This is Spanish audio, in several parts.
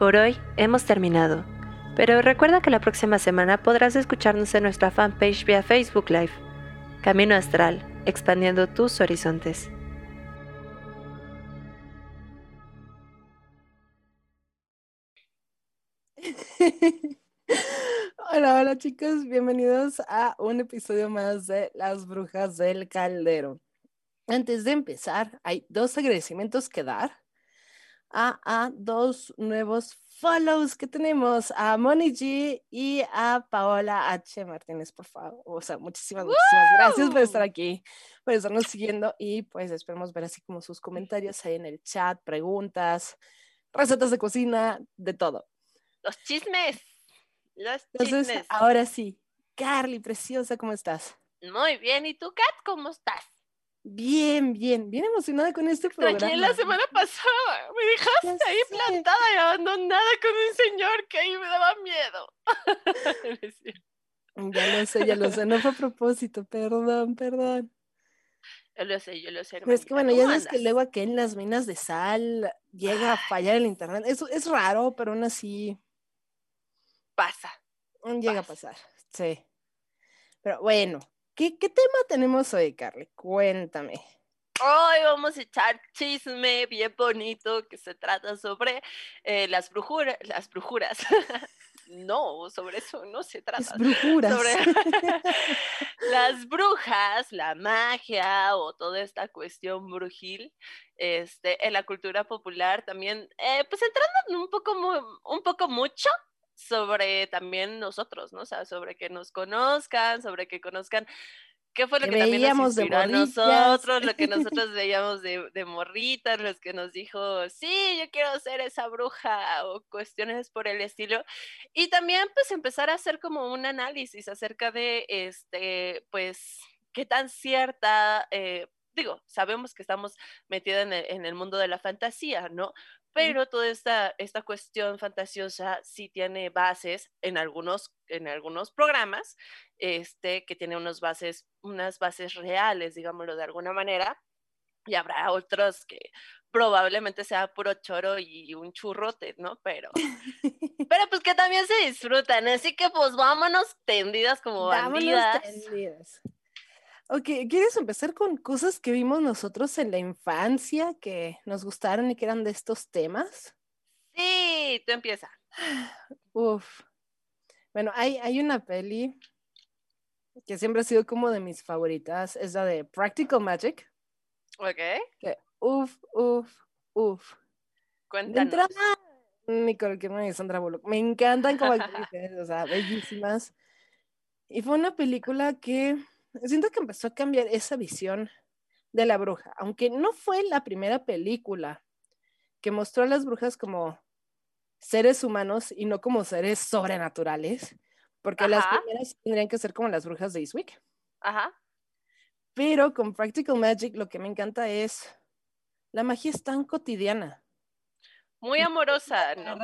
Por hoy hemos terminado, pero recuerda que la próxima semana podrás escucharnos en nuestra fanpage vía Facebook Live. Camino Astral, expandiendo tus horizontes. Hola, hola chicos, bienvenidos a un episodio más de Las Brujas del Caldero. Antes de empezar, hay dos agradecimientos que dar a, a dos nuevos follows que tenemos, a Moni G y a Paola H. Martínez, por favor. O sea, muchísimas, muchísimas gracias por estar aquí, por estarnos siguiendo y pues esperemos ver así como sus comentarios ahí en el chat, preguntas, recetas de cocina, de todo. Los chismes. Los Entonces, chismes. ahora sí, Carly, preciosa, ¿cómo estás? Muy bien. ¿Y tú, Kat, cómo estás? Bien, bien, bien emocionada con este programa. Extrañé la semana pasada. Me dejaste ahí plantada y abandonada con un señor que ahí me daba miedo. Ya lo sé, ya lo sé, no fue a propósito, perdón, perdón. yo lo sé, yo lo sé. Pero es que bueno, ya ¿Cómo sabes que luego aquí en las minas de sal llega a fallar el internet. Eso es raro, pero aún así Pasa. llega a Pasa. pasar. Sí. Pero bueno, ¿qué, qué tema tenemos hoy, Carly? Cuéntame. Hoy vamos a echar chisme bien bonito que se trata sobre eh, las brujuras. Las brujuras. no, sobre eso no se trata. brujuras. sobre las brujas, la magia o toda esta cuestión brujil este, en la cultura popular también, eh, pues entrando en un poco, un poco mucho sobre también nosotros, ¿no? O sea, sobre que nos conozcan, sobre que conozcan qué fue lo Que que, también nos inspiró a nosotros, lo que nosotros veíamos de, de morritas, los que nos dijo, sí, yo quiero ser esa bruja o cuestiones por el estilo. Y también pues empezar a hacer como un análisis acerca de, este, pues, qué tan cierta, eh, digo, sabemos que estamos metidos en en el mundo de la fantasía, ¿no? Pero toda esta, esta cuestión fantasiosa sí tiene bases en algunos, en algunos programas, este, que tiene unos bases, unas bases reales, digámoslo de alguna manera, y habrá otros que probablemente sea puro choro y un churrote, ¿no? Pero, pero pues que también se disfrutan, así que pues vámonos tendidas como Vámonos bandidas. tendidas. Ok, ¿quieres empezar con cosas que vimos nosotros en la infancia que nos gustaron y que eran de estos temas? Sí, tú empieza. Uf. Bueno, hay, hay una peli que siempre ha sido como de mis favoritas, es la de Practical Magic. Ok, Que uf, uf, uf. De cuéntanos. entrada, Nicole Kidman y Sandra Bullock. Me encantan como actrices, o sea, bellísimas. Y fue una película que siento que empezó a cambiar esa visión de la bruja, aunque no fue la primera película que mostró a las brujas como seres humanos y no como seres sobrenaturales, porque las primeras tendrían que ser como las brujas de Eastwick. Ajá. Pero con Practical Magic lo que me encanta es la magia es tan cotidiana. Muy amorosa, ¿no?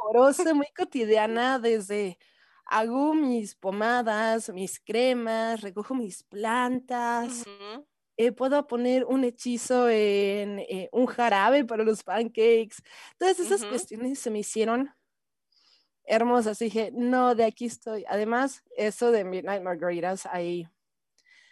amorosa, muy cotidiana, desde hago mis pomadas, mis cremas, recojo mis plantas, eh, puedo poner un hechizo en eh, un jarabe para los pancakes. Todas esas cuestiones se me hicieron hermosas. Dije, no, de aquí estoy. Además, eso de Midnight Margaritas, ahí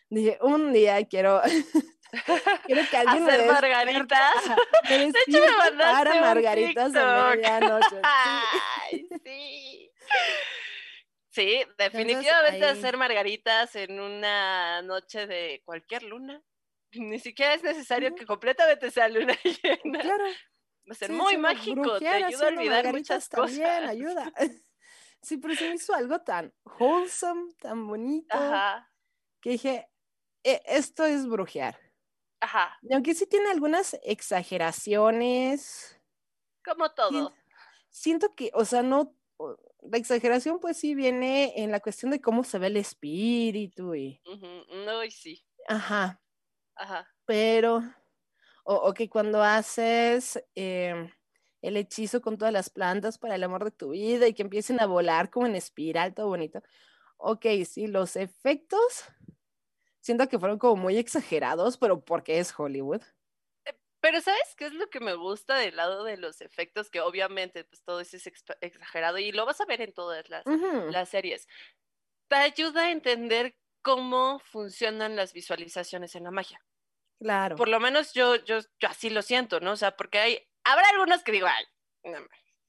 dije, un día quiero, quiero que alguien me Hacer margaritas. Me De hecho, me mandaste para un margaritas de TikTok. medianoche. sí. Ay, sí. Sí, definitivamente ahí- hacer margaritas en una noche de cualquier luna. Ni siquiera es necesario que completamente sea luna llena. Claro. Va a ser sí, muy mágico, te ayuda a olvidar muchas cosas. También ayuda. Sí, pero se me hizo algo tan wholesome, tan bonito, Ajá, que dije, "E- esto es brujear. ajá, Y aunque sí tiene algunas exageraciones, como todo. Sien- siento que, o sea, no, la exageración pues sí viene en la cuestión de cómo se ve el espíritu y, No, y sí, ajá, ajá. pero, o, o que cuando haces em, el hechizo con todas las plantas para el amor de tu vida y que empiecen a volar como en espiral, todo bonito. Ok, sí, los efectos siento que fueron como muy exagerados, pero porque es Hollywood. Pero ¿sabes qué es lo que me gusta del lado de los efectos? Que obviamente pues todo eso es exagerado y lo vas a ver en todas las, las series. Te ayuda a entender cómo funcionan las visualizaciones en la magia. Claro. Por lo menos yo, yo, yo así lo siento, ¿no? O sea, porque hay, habrá algunos que digo, ay, no,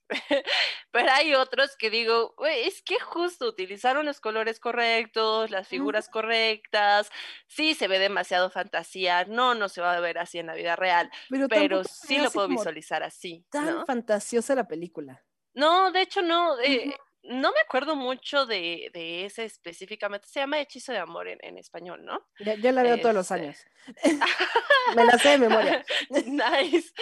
pero hay otros que digo, es que justo utilizaron los colores correctos, las figuras correctas, sí se ve demasiado fantasía, no, no se va a ver así en la vida real, pero, sí lo puedo visualizar así. Tan fantasiosa la película. No, de hecho no. Eh, no me acuerdo mucho de, ese específicamente. Se llama Hechizo de Amor en, español, ¿no? Ya, la veo todos los este años. me la sé de memoria. nice.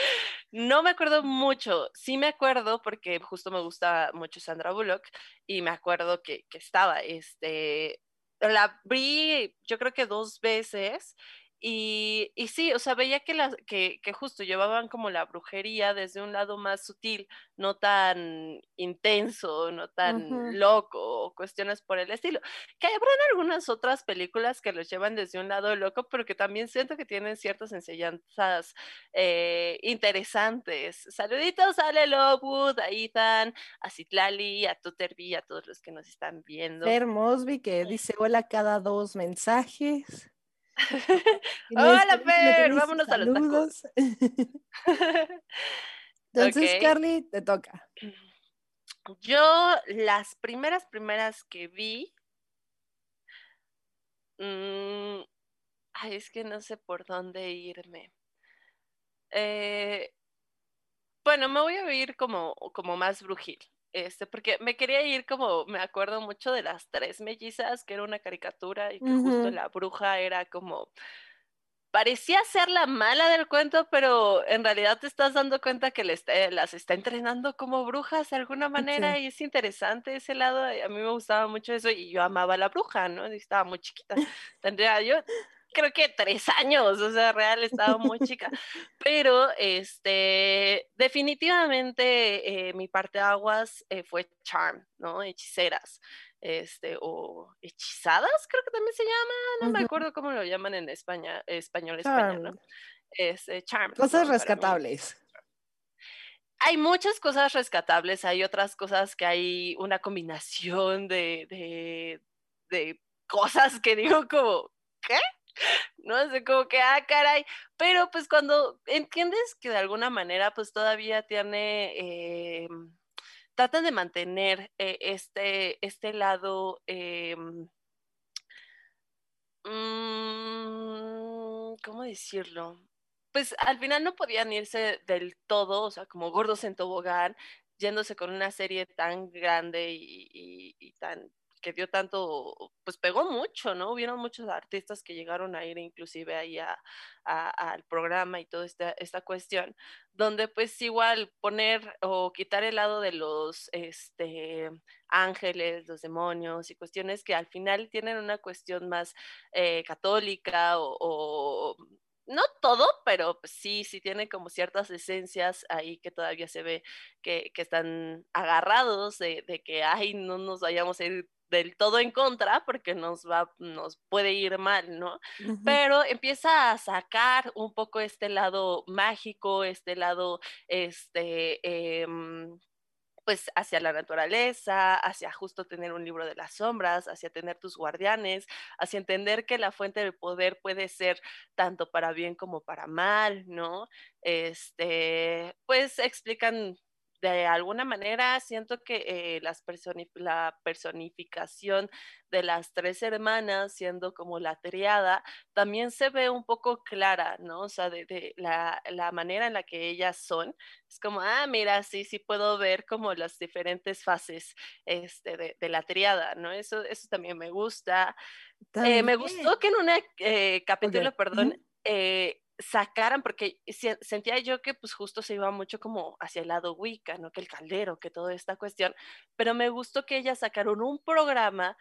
No me acuerdo mucho. Sí me acuerdo porque justo me gusta mucho Sandra Bullock y me acuerdo que, que estaba. Este, la vi yo creo que dos veces y, y, sí, o sea, veía que, la, que, que, justo llevaban como la brujería desde un lado más sutil, no tan intenso, no tan loco, o cuestiones por el estilo. Que habrán algunas otras películas que los llevan desde un lado loco, pero que también siento que tienen ciertas enseñanzas eh, interesantes. Saluditos a Lelowood, a Ethan, a Citlali, a Tuterby, a todos los que nos están viendo. Fer Mosby, que dice hola cada dos mensajes. Hola, Fer, vámonos a los tacos. Entonces, Carly, te toca. Yo, las primeras, primeras que vi. Mm, ay, es que no sé por dónde irme. Eh, bueno, me voy a ir como, como más brujil. Este, porque me quería ir como, me acuerdo mucho de las tres mellizas, que era una caricatura y que justo la bruja era como, parecía ser la mala del cuento, pero en realidad te estás dando cuenta que las está entrenando como brujas de alguna manera y es interesante ese lado. A mí me gustaba mucho eso y yo amaba a la bruja, ¿no? estaba muy chiquita. Tendría yo creo que tres años, o sea, real estaba muy chica. Pero este, definitivamente eh, mi parte de aguas eh, fue charm, ¿no? Hechiceras. Este, o hechizadas, creo que también se llama, no me acuerdo cómo lo llaman en España, español, español, ¿no? Este, charm. Cosas rescatables hay muchas cosas rescatables, hay otras cosas que hay una combinación de, de, de, cosas que digo como, ¿qué? No sé, como que, ah, caray, pero pues cuando entiendes que de alguna manera pues todavía tiene, eh, tratan de mantener eh, este, este lado, eh, mm, ¿cómo decirlo? Pues al final no podían irse del todo, o sea, como gordos en tobogán, yéndose con una serie tan grande y tan que dio tanto, pues pegó mucho, ¿no? Hubieron muchos artistas que llegaron a ir inclusive ahí al programa y toda esta, esta cuestión, donde pues igual poner o quitar el lado de los este, ángeles, los demonios y cuestiones que al final tienen una cuestión más eh, católica o, no todo, pero pues sí, sí tiene como ciertas esencias ahí que todavía se ve que, están agarrados de, de, que, ay, no nos vayamos a ir del todo en contra porque nos va, nos puede ir mal, ¿no? Pero empieza a sacar un poco este lado mágico, este lado, este, em, pues hacia la naturaleza, hacia justo tener un libro de las sombras, hacia tener tus guardianes, hacia entender que la fuente del poder puede ser tanto para bien como para mal, ¿no? Este, pues explican de alguna manera siento que eh, las la personificación de las tres hermanas, siendo como la triada, también se ve un poco clara, ¿no? O sea, de, la, manera en la que ellas son. Es como, ah, mira, sí, sí puedo ver como las diferentes fases este, de, la triada, ¿no? Eso, eso también me gusta. Eh, me gustó que en un eh, capítulo, perdón, sacaran, porque sentía yo que pues justo se iba mucho como hacia el lado Wicca, ¿no? Que el caldero, que toda esta cuestión, pero me gustó que ellas sacaron un programa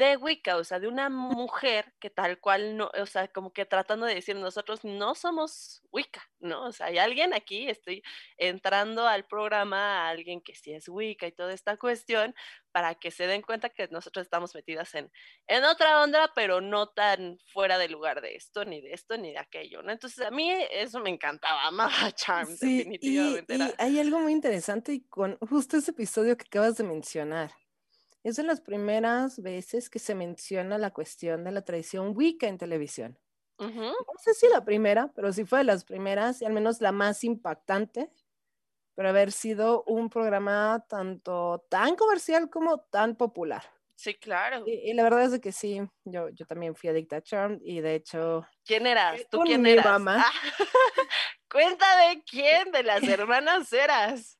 de Wicca, o sea, de una mujer que tal cual no, o sea, como que tratando de decir nosotros no somos Wicca, ¿no? O sea, hay alguien aquí, estoy entrando al programa, a alguien que sí es Wicca y toda esta cuestión, para que se den cuenta que nosotros estamos metidas en, en otra onda, pero no tan fuera de lugar de esto, ni de esto, ni de aquello, ¿no? Entonces a mí eso me encantaba, amaba Charm, definitivamente. Y, y hay algo muy interesante con justo ese episodio que acabas de mencionar. Es de las primeras veces que se menciona la cuestión de la tradición Wicca en televisión. No sé si la primera, pero sí fue de las primeras y al menos la más impactante por haber sido un programa tanto tan comercial como tan popular. Sí, claro. Y, la verdad es de que sí, yo, yo también fui adicta a Charm y de hecho... ¿Quién eras? ¿Tú quién mi eras? Mamá. cuéntame quién de las hermanas eras.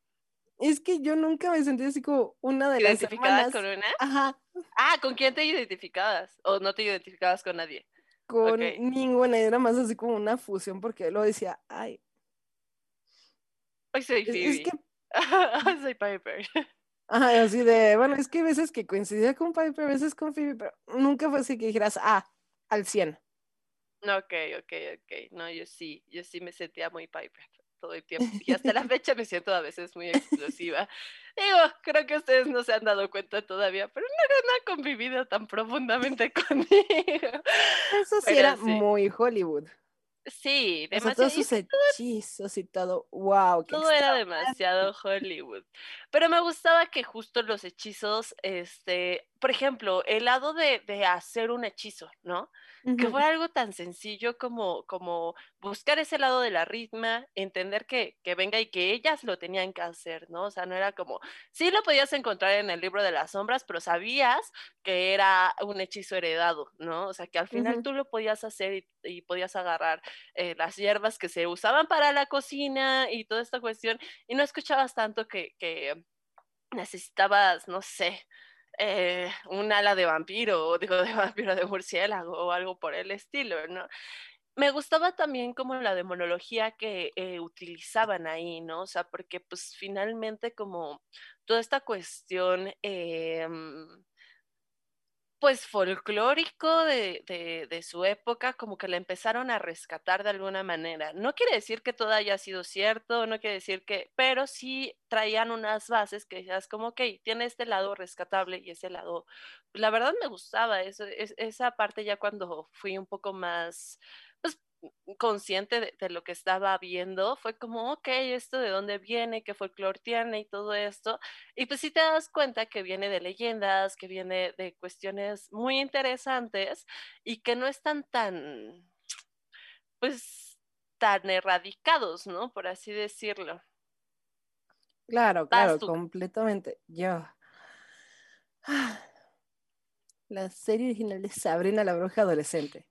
Es que yo nunca me sentí así como una de las hermanas. con una? Ajá. Ah, ¿con quién te identificabas? ¿O no te identificabas con nadie? Con ninguna, era más así como una fusión porque lo decía, ay. Hoy soy Phoebe. Es, que... soy Piper. Ajá, así de, bueno, es que a veces que coincidía con Piper, a veces con Phoebe, pero nunca fue así que dijeras, ah, al 100. Ok, ok, ok. No, yo sí, yo sí me sentía muy Piper todo el tiempo. Y hasta la fecha me siento a veces muy explosiva. Digo, creo que ustedes no se han dado cuenta todavía, pero no, ha convivido tan profundamente conmigo. Eso sí era muy Hollywood. Sí, demasiado. todos sus hechizos y todo, wow. Todo era demasiado Hollywood. Pero me gustaba que justo los hechizos, este, por ejemplo, el lado de, de hacer un hechizo, ¿no? Que fue algo tan sencillo como, como buscar ese lado de la ritma, entender que, que, venga y que ellas lo tenían que hacer, ¿no? O sea, no era como, sí lo podías encontrar en el libro de las sombras, pero sabías que era un hechizo heredado, ¿no? O sea, que al final tú lo podías hacer y, podías agarrar eh, las hierbas que se usaban para la cocina y toda esta cuestión, y no escuchabas tanto que, que necesitabas, no sé, eh, un ala de vampiro, o digo de vampiro de murciélago o algo por el estilo, ¿no? Me gustaba también como la demonología que eh, utilizaban ahí, ¿no? O sea, porque pues finalmente como toda esta cuestión em, pues folclórico de, de, su época, como que la empezaron a rescatar de alguna manera. No quiere decir que todo haya sido cierto, no quiere decir que, pero sí traían unas bases que decías como, ok, tiene este lado rescatable y ese lado, la verdad me gustaba eso, esa parte ya cuando fui un poco más consciente de, lo que estaba viendo, fue como, ok, esto de dónde viene, qué folclore tiene y todo esto. Y pues si te das cuenta que viene de leyendas, que viene de cuestiones muy interesantes y que no están tan, pues, tan erradicados, ¿no? Por así decirlo. Claro, claro, completamente. Yo. La serie original de Sabrina la Bruja Adolescente.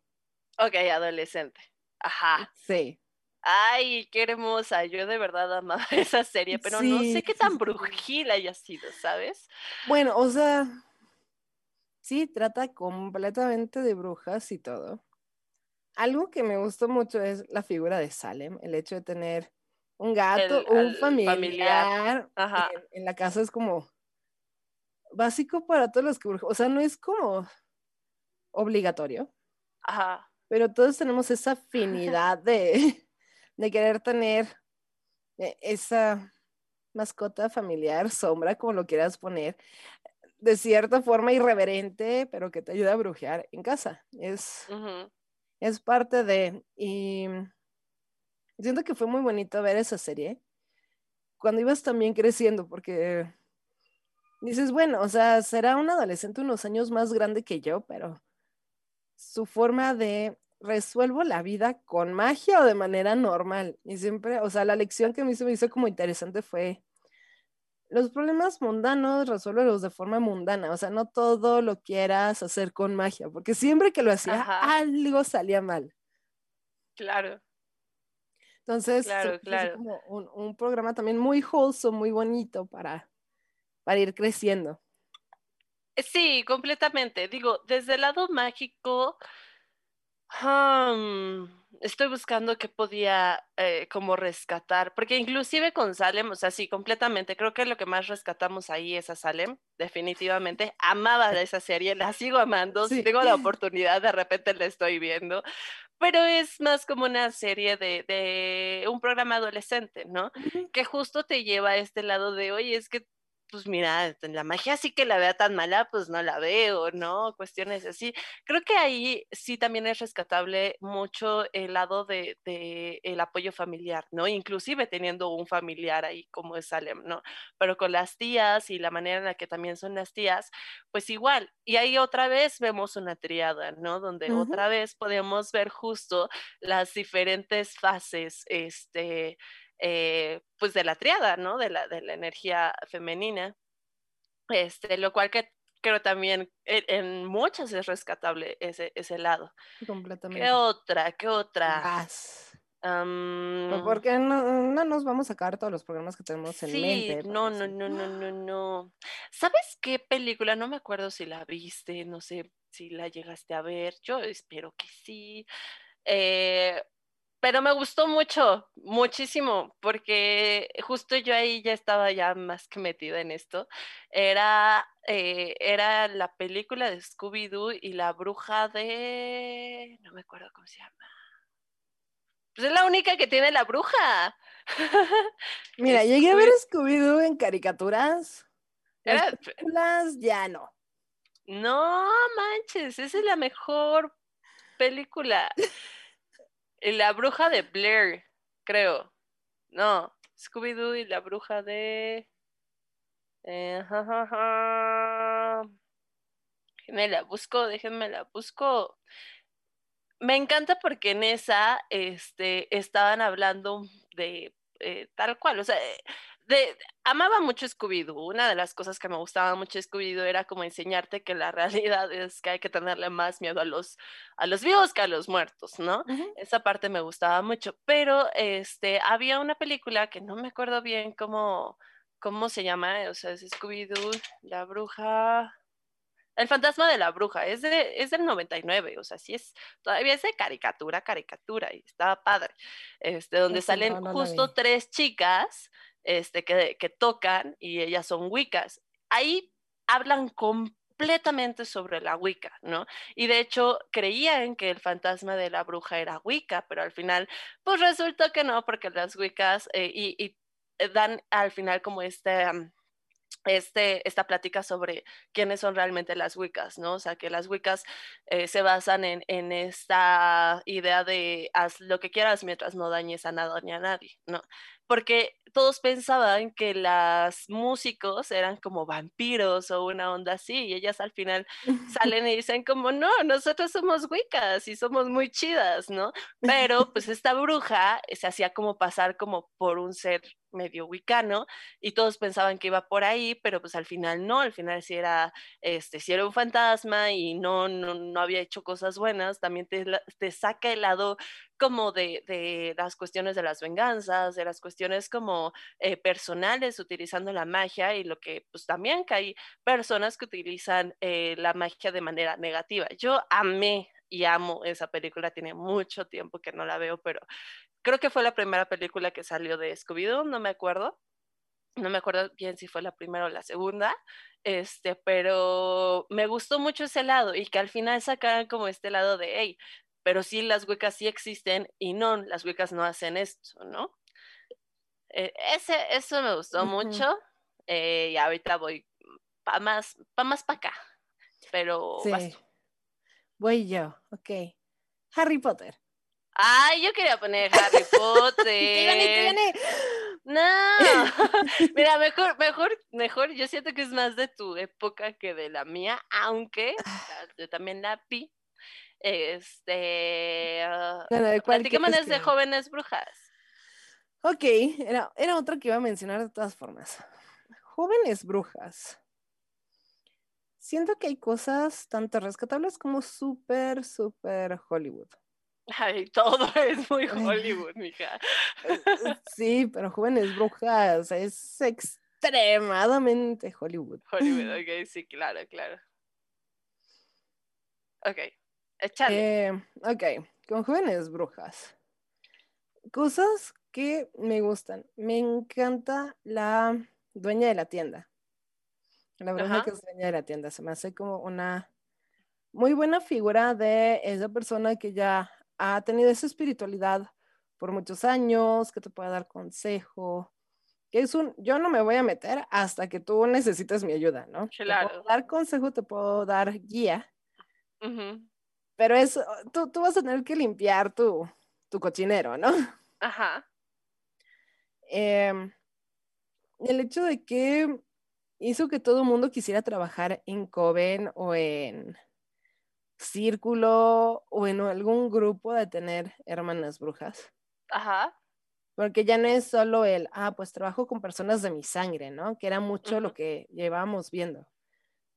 Ok, adolescente. Ajá. Sí. Ay, qué hermosa. Yo de verdad amaba esa serie, pero no sé qué tan brujil haya sido, ¿sabes? Bueno, o sea, sí, trata completamente de brujas y todo. Algo que me gustó mucho es la figura de Salem, el hecho de tener un gato, un familiar, En, la casa es como básico para todos los que. O sea, no es como obligatorio. Ajá pero todos tenemos esa afinidad de, de querer tener e, esa mascota familiar, sombra, como lo quieras poner, de cierta forma irreverente, pero que te ayuda a brujear en casa. Es, es parte de... Y siento que fue muy bonito ver esa serie cuando ibas también creciendo, porque dices, bueno, o sea, será un adolescente unos años más grande que yo, pero su forma de resuelvo la vida con magia o de manera normal. Y siempre, o sea, la lección que a mí se me hizo como interesante fue, los problemas mundanos resuélvelos de forma mundana, o sea, no todo lo quieras hacer con magia, porque siempre que lo hacía, algo salía mal. Claro. Entonces, claro, claro. como un, un, programa también muy wholesome, muy bonito para, para ir creciendo. Sí, completamente. Digo, desde el lado mágico, estoy buscando qué podía eh, como rescatar, porque inclusive con Salem, o sea, sí, completamente, creo que lo que más rescatamos ahí es a Salem, definitivamente. Amaba esa serie, la sigo amando, si tengo la oportunidad, de repente la estoy viendo, pero es más como una serie de, de un programa adolescente, ¿no? Que justo te lleva a este lado de, oye, es que pues mira, la magia sí que la vea tan mala, pues no la veo, ¿no? Cuestiones así. Creo que ahí sí también es rescatable mucho el lado de, el apoyo familiar, ¿no? Inclusive teniendo un familiar ahí como es Salem, ¿no? Pero con las tías y la manera en la que también son las tías, pues igual. Y ahí otra vez vemos una triada, ¿no? Donde otra vez podemos ver justo las diferentes fases, este, eh, pues de la triada, ¿no? De la, de la energía femenina. Este, lo cual que creo también en, muchas es rescatable ese, ese lado. Completamente. ¿Qué otra? ¿Qué otra? Um, porque no, no, nos vamos a sacar todos los programas que tenemos en mente. No, no, no, no, no, no. ¿Sabes qué película? No me acuerdo si la viste, no sé si la llegaste a ver. Yo espero que sí. Eh, pero me gustó mucho, muchísimo, porque justo yo ahí ya estaba ya más que metida en esto. Era, eh, era la película de Scooby-Doo y la bruja de... no me acuerdo cómo se llama. Pues es la única que tiene la bruja. Mira, llegué a ver Scooby-Doo en caricaturas. Las películas ya no. No manches, esa es la mejor película. La bruja de Blair, creo. No, Scooby-Doo y la bruja de... Eh, Déjenme la busco, déjenme la busco. Me encanta porque en esa este, estaban hablando de eh, tal cual, o sea, amaba mucho Scooby-Doo. Una de las cosas que me gustaba mucho Scooby-Doo era como enseñarte que la realidad es que hay que tenerle más miedo a los, a los vivos que a los muertos, ¿no? Esa parte me gustaba mucho. Pero este, había una película que no me acuerdo bien cómo, cómo se llama, o sea, es Scooby-Doo, la bruja. El fantasma de la bruja, es, de, es del 99, o sea, sí es, todavía es de caricatura, caricatura, y estaba padre, este, donde salen justo tres chicas este, que, que tocan y ellas son wicas. Ahí hablan completamente sobre la Wicca, ¿no? Y de hecho creían que el fantasma de la bruja era Wicca, pero al final, pues resulta que no, porque las Wiccas eh, y, eh, dan al final como este, este, esta plática sobre quiénes son realmente las Wiccas, ¿no? O sea, que las Wiccas eh, se basan en, en, esta idea de haz lo que quieras mientras no dañes a nada ni a nadie, ¿no? Porque todos pensaban que las músicos eran como vampiros o una onda así, y ellas al final salen y dicen como, no, nosotros somos wicas y somos muy chidas, ¿no? Pero pues esta bruja se hacía como pasar como por un ser medio wicano y todos pensaban que iba por ahí, pero pues al final no, al final sí era, este, si era un fantasma y no, no, no había hecho cosas buenas, también te, te saca el lado como de, de, las cuestiones de las venganzas, de las cuestiones como eh, personales utilizando la magia y lo que pues también que hay personas que utilizan eh, la magia de manera negativa. Yo amé y amo esa película, tiene mucho tiempo que no la veo, pero creo que fue la primera película que salió de Scooby-Doo, no me acuerdo. No me acuerdo bien si fue la primera o la segunda, este, pero me gustó mucho ese lado y que al final sacaran como este lado de, hey, pero sí las huecas sí existen y no, las huecas no hacen esto, ¿no? Eh, ese, eso me gustó mucho eh, y ahorita voy para más para más para acá, pero sí. Voy yo, ok. Harry Potter. Ay, yo quería poner Harry Potter. No, mira, mejor, mejor, mejor, yo siento que es más de tu época que de la mía, aunque ah. yo también la vi, este. Uh, de jóvenes brujas. Ok, era, era otro que iba a mencionar de todas formas. Jóvenes brujas. Siento que hay cosas tanto rescatables como súper, súper Hollywood. Ay, todo es muy Hollywood, mija. Eh, sí, pero jóvenes brujas es extremadamente Hollywood. Hollywood, ok, sí, claro, claro. Ok. Eh, ok. con jóvenes brujas. Cosas que me gustan. Me encanta la dueña de la tienda. La bruja Ajá. que es dueña de la tienda. Se me hace como una muy buena figura de esa persona que ya ha tenido esa espiritualidad por muchos años, que te puede dar consejo. Que es un, yo no me voy a meter hasta que tú necesites mi ayuda, ¿no? Te puedo Claro. dar consejo, te puedo dar guía. Pero es, tú, tú vas a tener que limpiar tu, tu cochinero, ¿no? Ajá. Em, el hecho de que hizo que todo el mundo quisiera trabajar en Coven o en Círculo o en algún grupo de tener hermanas brujas. Ajá. Porque ya no es solo el, ah, pues trabajo con personas de mi sangre, ¿no? Que era mucho lo que llevábamos viendo.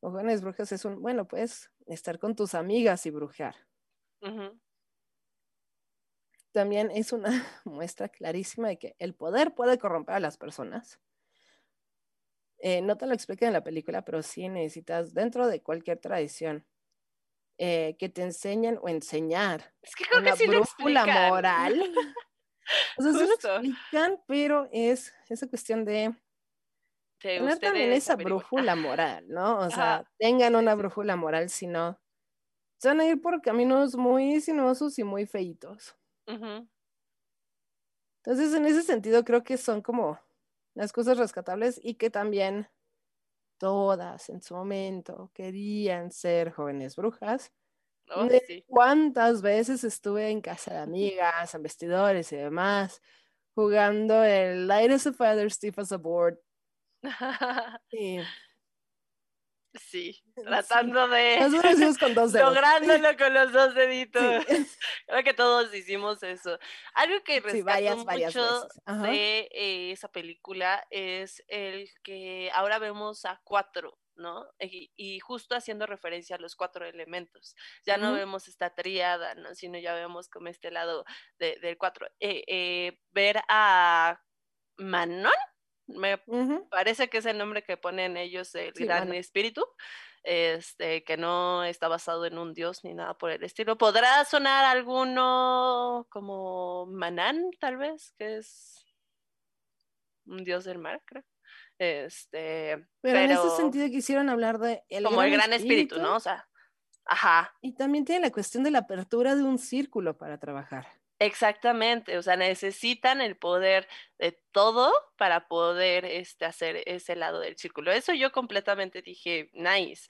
Con jóvenes brujas es un, bueno, pues estar con tus amigas y brujar. Ujú. También es una muestra clarísima de que el poder puede corromper a las personas. Eh, no te lo explican en la película, pero sí necesitas, dentro de cualquier tradición, eh, que te enseñen o enseñar Es que creo una que sí lo brújula moral. O sea, sí lo explican, pero es esa cuestión de ¿Te tener también esa película? brújula moral, ¿no? O sea, Ajá. tengan una brújula moral, si no, se van a ir por caminos muy sinuosos y muy feitos. Entonces, en ese sentido, creo que son como las cosas rescatables y que también todas en su momento querían ser jóvenes brujas. Oh, De sí. ¿Cuántas veces estuve en casa de amigas, en vestidores y demás, jugando el Light as a Feather, Stiff as a Board? Y sí. Tratando de. con dos dedos. Lográndolo con los dos deditos. Sí, Creo que todos hicimos eso. Algo que sí, rescato varias, varias mucho de eh, esa película es el que ahora vemos a cuatro, ¿no? Y, y justo haciendo referencia a los cuatro elementos. Ya no vemos esta tríada, ¿no? Sino ya vemos como este lado de- del cuatro. Eh, eh, ver a Manon, me parece que es el nombre que ponen ellos el Sí, gran espíritu, este, que no está basado en un dios ni nada por el estilo. ¿Podrá sonar alguno como Manán, tal vez, que es un dios del mar, creo? Este, Pero, en ese sentido quisieron hablar de el como el gran espíritu, ¿no? O sea, ajá, Y también tiene la cuestión de la apertura de un círculo para trabajar. Exactamente, o sea, necesitan el poder de todo para poder este, hacer ese lado del círculo. Eso yo completamente dije, nice.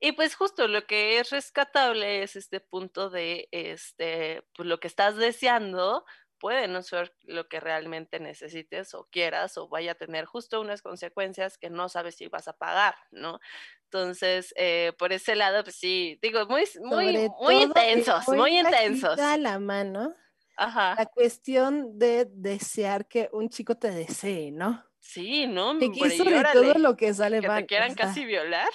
Y pues justo lo que es rescatable es este punto de, este, pues lo que estás deseando puede no ser lo que realmente necesites o quieras o vaya a tener justo unas consecuencias que no sabes si vas a pagar, ¿no? Entonces, eh, por ese lado, pues sí, digo, muy, muy, muy intensos, muy intensos. la mano Ajá. la cuestión de desear que un chico te desee, ¿no? Sí, ¿no? Que Por aquí sobre todo lo que sale que mal. te o quieran sea, casi violar.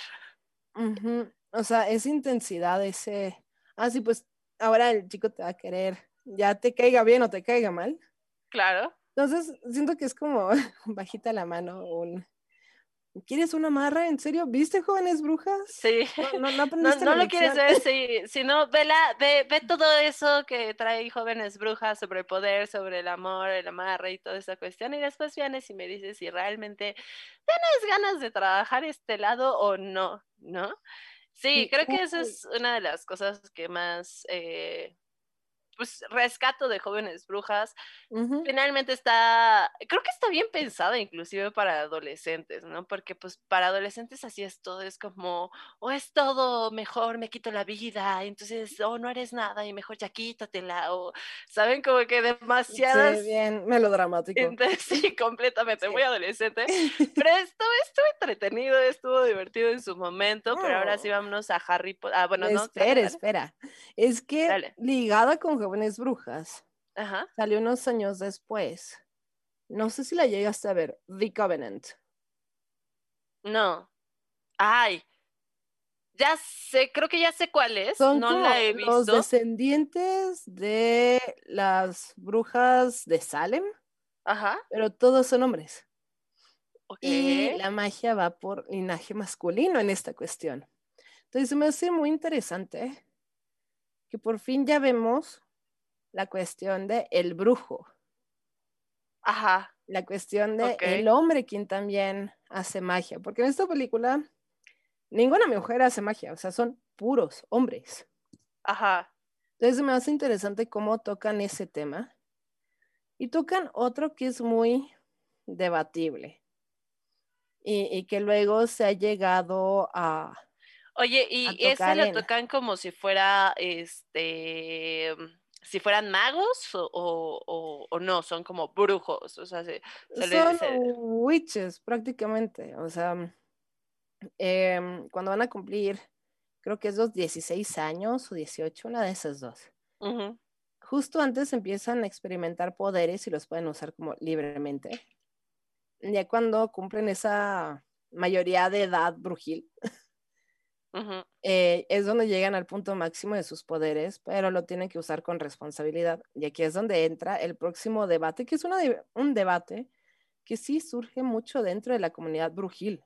ujú, O sea, esa intensidad, ese. Ah, sí, pues ahora el chico te va a querer, ya te caiga bien o te caiga mal. Claro. Entonces, siento que es como bajita la mano, un. ¿Quieres una amarra? ¿En serio? ¿Viste jóvenes brujas? Sí. No, no, no No, aprendiste no la lo quieres ver, sí, si no, ve, la- ve, ve todo eso que trae jóvenes brujas sobre el poder, sobre el amor, el amarre y toda esa cuestión, y después vienes y me dices si realmente tienes ganas de trabajar este lado o no, ¿no? Sí, creo que esa es una de las cosas que más, eh, pues, rescato de jóvenes brujas, finalmente está, creo que está bien pensada inclusive para adolescentes, ¿no? Porque pues para adolescentes así es todo, es como, o es todo mejor, me quito la vida, entonces, o no eres nada y mejor ya quítatela, o, ¿saben? Como que demasiadas... Sí, bien, melodramático. Entonces, sí, completamente, Sí. muy adolescente. Pero estuvo, estuvo entretenido, estuvo divertido en su momento, pero ahora sí No. vámonos a Harry Potter. Ah, bueno, no. espera, espera. Es que Dale. ligada con jóvenes brujas, Ajá. salió unos años después. No sé si la llegaste a ver, The Covenant. No. Ay. Ya sé, creo que ya sé cuál es. Son no como la he los descendientes de las brujas de Salem, Ajá. pero todos son hombres. Ok. Y la magia va por linaje masculino en esta cuestión. Entonces me hace muy interesante que por fin ya vemos la cuestión de el brujo. Ajá. La cuestión de el hombre quien también hace magia. Porque en esta película ninguna mujer hace magia, o sea, son puros hombres. Ajá. Entonces me hace interesante cómo tocan ese tema. Y tocan otro que es muy debatible. Y, y que luego se ha llegado a... Oye, y ese lo tocan como si fuera, este, si fueran magos o, o, no, son como brujos, o sea, se, se le- Son se- witches prácticamente. O sea, em, cuando van a cumplir, creo que es los 16 años o 18, una de esas dos. Justo antes empiezan a experimentar poderes y los pueden usar como libremente. Ya cuando cumplen esa mayoría de edad brujil, eh, es donde llegan al punto máximo de sus poderes, pero lo tienen que usar con responsabilidad. Y aquí es donde entra el próximo debate, que es una de- un debate que sí surge mucho dentro de la comunidad brujil,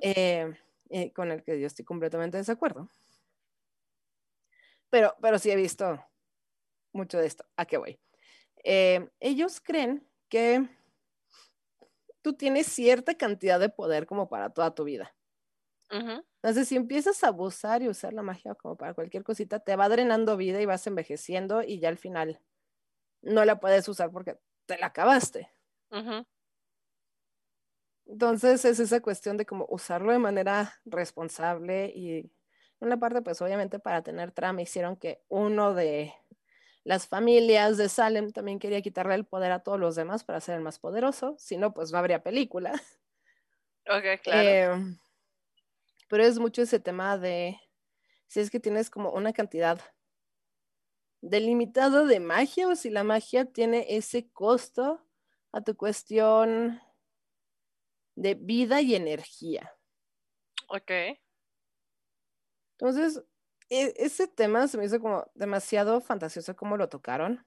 eh, eh, con el que yo estoy completamente de desacuerdo. Pero, pero sí he visto mucho de esto. ¿A qué voy? Ellos creen que tú tienes cierta cantidad de poder como para toda tu vida. Entonces, si empiezas a abusar y usar la magia como para cualquier cosita, te va drenando vida y vas envejeciendo y ya al final no la puedes usar porque te la acabaste. Entonces, es esa cuestión de como usarlo de manera responsable y una parte, pues obviamente para tener trama hicieron que uno de las familias de Salem también quería quitarle el poder a todos los demás para ser el más poderoso, si no, pues no habría película. Ok, claro. Eh, pero es mucho ese tema de si es que tienes como una cantidad delimitada de magia o si la magia tiene ese costo a tu cuestión de vida y energía. ok. Entonces, e- ese tema se me hizo como demasiado fantasioso como lo tocaron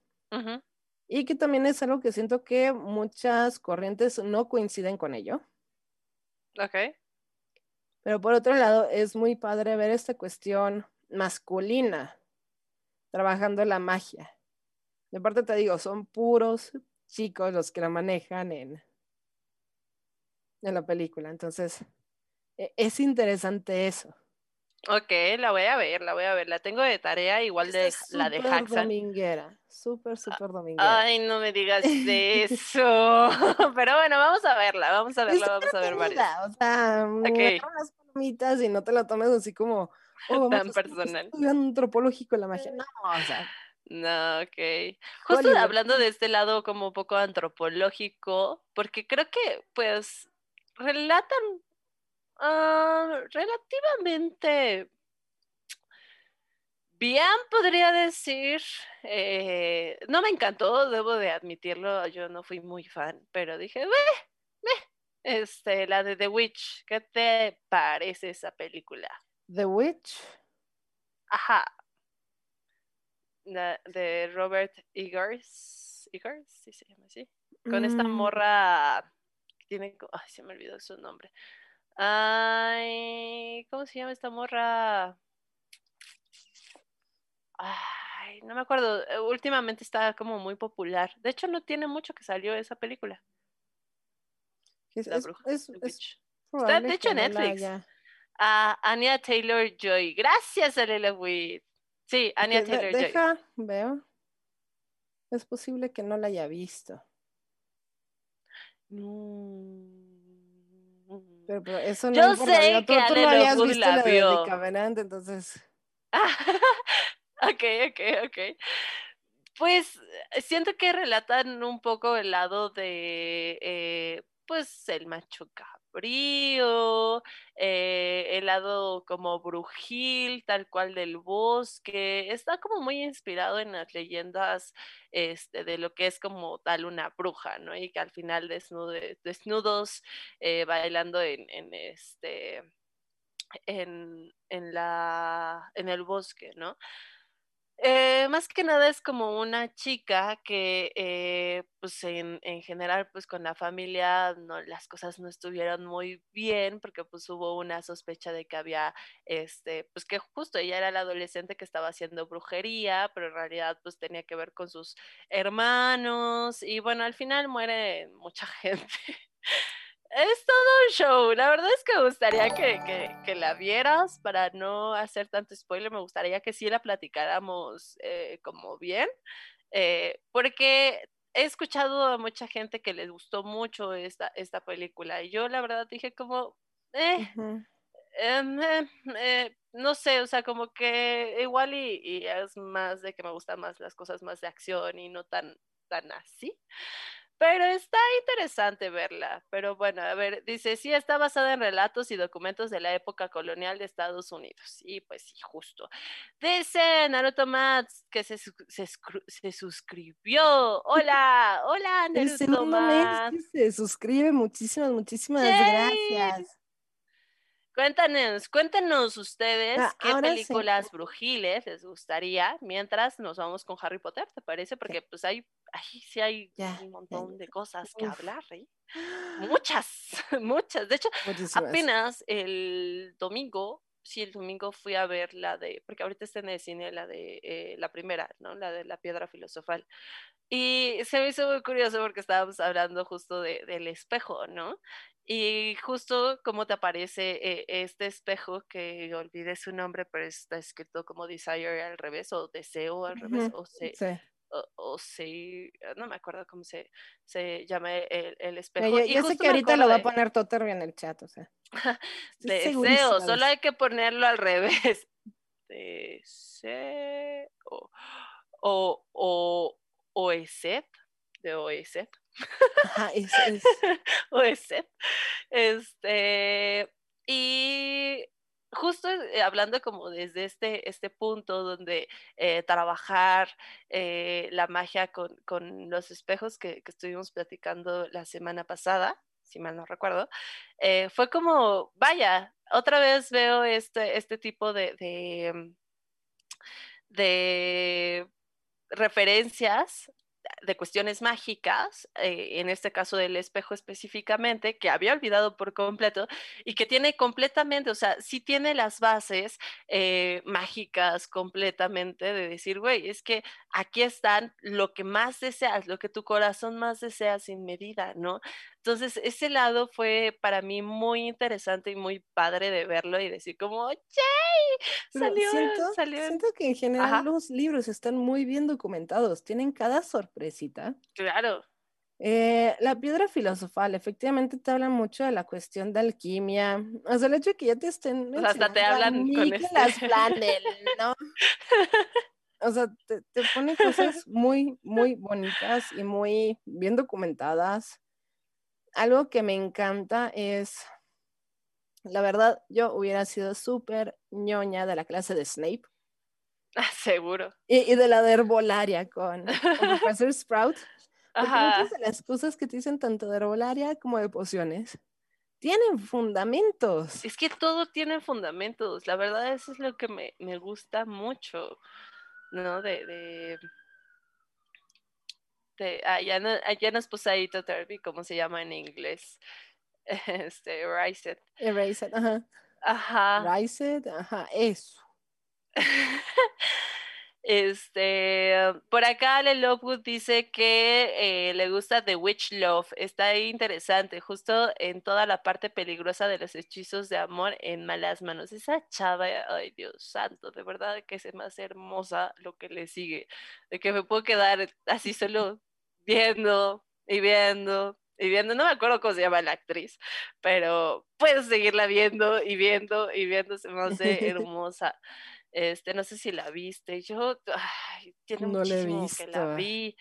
y que también es algo que siento que muchas corrientes no coinciden con ello. Ok. Pero por otro lado, es muy padre ver esta cuestión masculina trabajando la magia. De parte te digo, son puros chicos los que la manejan en, en la película. Entonces, e- es interesante eso. Ok, la voy a ver, la voy a ver. La tengo de tarea igual de Es la de Haxan. dominguera, súper, súper dominguera. Ay, no me digas eso. Pero bueno, vamos a verla, vamos a verla, vamos a ver varias. O sea, Ok. agarra unas palomitas y no te la tomes así como oh, Tan personal. estudio antropológico de la magia. No, o sea, No, ok. Justo Hollywood. hablando de este lado como un poco antropológico, porque creo que pues relatan ah, relativamente bien, podría decir. Eh, no me encantó, debo de admitirlo, yo no fui muy fan, pero dije, "Meh, meh". este, la de The Witch, ¿qué te parece esa película? The Witch. Ajá. La de Robert Eggers. Eggers, sí se llama así. Con esta mm, morra que tiene. Ay, se me olvidó su nombre. Ay, ¿cómo se llama esta morra? Ay, no me acuerdo. eh, Últimamente está como muy popular. De hecho, no tiene mucho que salió esa película. Es, La bruja. es- The es Witch. probable de hecho, en no Netflix. haya- A Anya Taylor Joy. Gracias, Alela Witt. Sí, Anya Taylor Joy. deja, veo. Es posible que no la haya visto. No. Pero, pero eso no Yo importa, sé tú, que tú no habías visto la de Covenant, entonces. ok, ok, ok. Pues eh, siento que relatan un poco el lado de, eh, pues, el macho cabrío, eh, el lado como brujil, tal cual del bosque. Está como muy inspirado en las leyendas este, de lo que es como tal una bruja, ¿no? Y que al final desnudos, eh, bailando en, en este en, en la en el bosque, ¿no? Eh, más que nada es como una chica que, eh, pues en, en, general, pues con la familia no, las cosas no estuvieron muy bien porque pues hubo una sospecha de que había, este, pues que justo ella era la adolescente que estaba haciendo brujería, pero en realidad pues tenía que ver con sus hermanos y bueno, al final muere mucha gente es todo un show. La verdad es que me gustaría que, que, la vieras para no hacer tanto spoiler. Me gustaría que sí la platicáramos eh, como bien. Eh, porque he escuchado a mucha gente que les gustó mucho esta, esta película. Y yo la verdad dije como, eh, em, eh, no sé, o sea, como que igual y, y, es más de que me gustan más las cosas más de acción y no tan, tan así. Pero está interesante verla. Pero bueno, a ver, dice, sí, está basada en relatos y documentos de la época colonial de Estados Unidos. Y pues sí, justo. Dice Naruto Mats que se, se, se suscribió. Hola, hola, Naruto Mats. Se suscribe, muchísimas, muchísimas gracias. Cuéntanos, cuéntenos ustedes ah, qué películas brujiles les gustaría mientras nos vamos con Harry Potter, ¿te parece? Porque pues hay, ahí sí hay un montón de cosas que hablar, ¿eh? Muchas, muchas. De hecho, apenas el domingo, sí, el domingo fui a ver la de, porque ahorita está en el cine la de eh, la primera, ¿no? La de la piedra filosofal. Y se me hizo muy curioso porque estábamos hablando justo de, del espejo, ¿no? Y justo como te aparece eh, este espejo, que olvidé su nombre, pero está escrito como desire al revés, o deseo al revés, o se, o, no me acuerdo cómo se, se llama el, el espejo. Yo, yo sé que ahorita lo va a poner Totter en el chat, o sea. deseo, solo hay que ponerlo al revés. Deseo, o, o, o, de OESET. Ajá, es, o ese. Este, y justo eh, hablando como desde este, este punto donde eh, trabajar eh, la magia con, con los espejos que, que, estuvimos platicando la semana pasada, si mal no recuerdo, fue como, vaya, otra vez veo este, este tipo de, de, de referencias de cuestiones mágicas, eh, en este caso del espejo específicamente, que había olvidado por completo y que tiene completamente, o sea, sí tiene las bases eh, mágicas completamente de decir, güey, es que aquí están lo que más deseas, lo que tu corazón más desea sin medida, ¿no? Entonces, ese lado fue para mí muy interesante y muy padre de verlo y decir como, ¡yay! Salió, siento, salió. Siento que en general los libros están muy bien documentados, tienen cada sorpresita. Claro. Eh, la piedra filosofal, efectivamente te habla mucho de la cuestión de alquimia. O sea, el hecho de que ya te estén. hasta te hablan con este. ¿no? o sea, te, te pone cosas muy, muy bonitas y muy bien documentadas algo que me encanta es, la verdad, yo hubiera sido súper ñoña de la clase de Snape. Ah, seguro. Y, de la de herbolaria con, el Professor Sprout. Muchas de las cosas que te dicen tanto de herbolaria como de pociones tienen fundamentos. Es que todo tiene fundamentos. La verdad, eso es lo que me, me gusta mucho, ¿no? De, de este, allá, no, allá nos puso ahí Toterby, como se llama en inglés. Este, Erased. Erased, ajá. Ajá. Erased, ajá, eso. Este, por acá Ale Lovewood dice que eh, le gusta The Witch Love. Está interesante, justo en toda la parte peligrosa de los hechizos de amor en malas manos. Esa chava, ay Dios santo, de verdad que es más hermosa lo que le sigue. De que me puedo quedar así solo viendo y viendo y viendo, no me acuerdo cómo se llama la actriz, pero puedo seguirla viendo y viendo y viendo, se me hace hermosa. Este, no sé si la viste, yo, ay, tiene no muchísimo que la vi.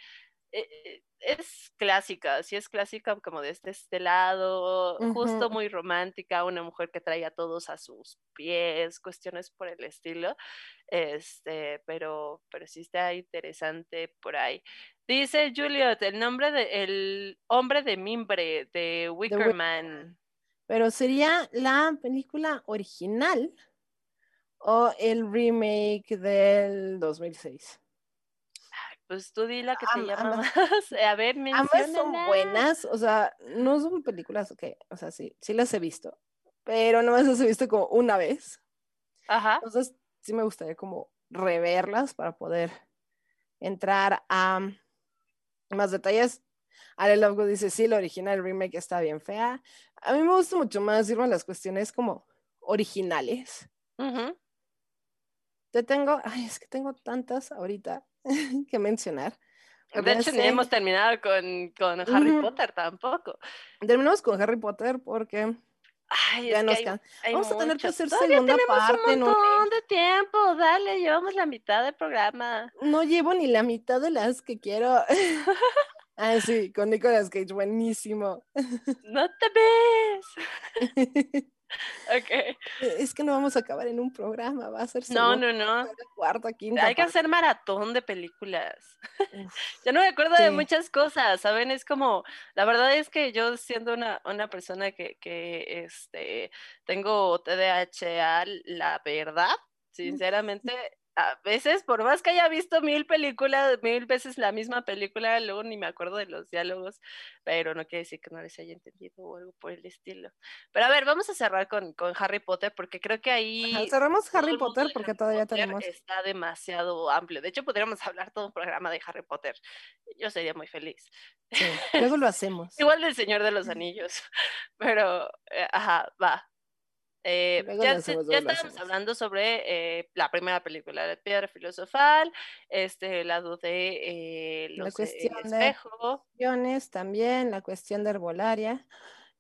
Eh, eh, es clásica, sí es clásica como de este, este lado, justo muy romántica, una mujer que trae a todos a sus pies, cuestiones por el estilo, este, pero, pero sí está interesante por ahí. Dice Juliet, el nombre de el hombre de mimbre de Wickerman. Pero sería la película original o el remake del 2006? Pues tú di la que te Am- llama más. A ver, Ambas son buenas, o sea, no son películas que, o sea, sí, sí las he visto, pero nomás las he visto como una vez. Ajá. Entonces, sí me gustaría como reverlas para poder entrar a más detalles. Ale Lovegood dice, sí, la original remake está bien fea. A mí me gusta mucho más irme a las cuestiones como originales. Te tengo, ay, es que tengo tantas ahorita que mencionar. De Ya hecho, ni sé. hemos terminado con, con Harry. Potter tampoco. Terminamos con Harry Potter porque Ay, ya es nos que hay, can- hay Vamos a tener que hacer Todavía segunda parte, un ¿no? montón de tiempo. Dale, llevamos la mitad del programa. No llevo ni la mitad de las que quiero. ah, sí, con Nicolas Cage, buenísimo. No te ves. Ok. Es que no vamos a acabar en un programa, va a ser No, no, no. cuarta, quinta. Hay que parte. hacer maratón de películas. Uf, Ya no me acuerdo de muchas cosas, ¿saben? Es como, la verdad es que yo siendo una, una persona que, que este, tengo TDAH, la verdad, sinceramente, a veces, por más que haya visto mil películas, mil veces la misma película, luego ni me acuerdo de los diálogos, pero no quiere decir que no les haya entendido o algo por el estilo. Pero a ver, vamos a cerrar con, con Harry Potter, porque creo que ahí... Ajá, Cerramos Harry Potter porque Harry todavía Potter tenemos. Está demasiado amplio. De hecho, podríamos hablar todo un programa de Harry Potter. Yo sería muy feliz. Sí, luego lo hacemos. Igual del Señor de los Anillos. Pero, eh, ajá, va. Eh, ya ya estábamos hablando sobre eh, la primera película, La Piedra Filosofal, este lado de eh, La los, eh, cuestión el de- espejo. Cuestiones También la cuestión de herbolaria.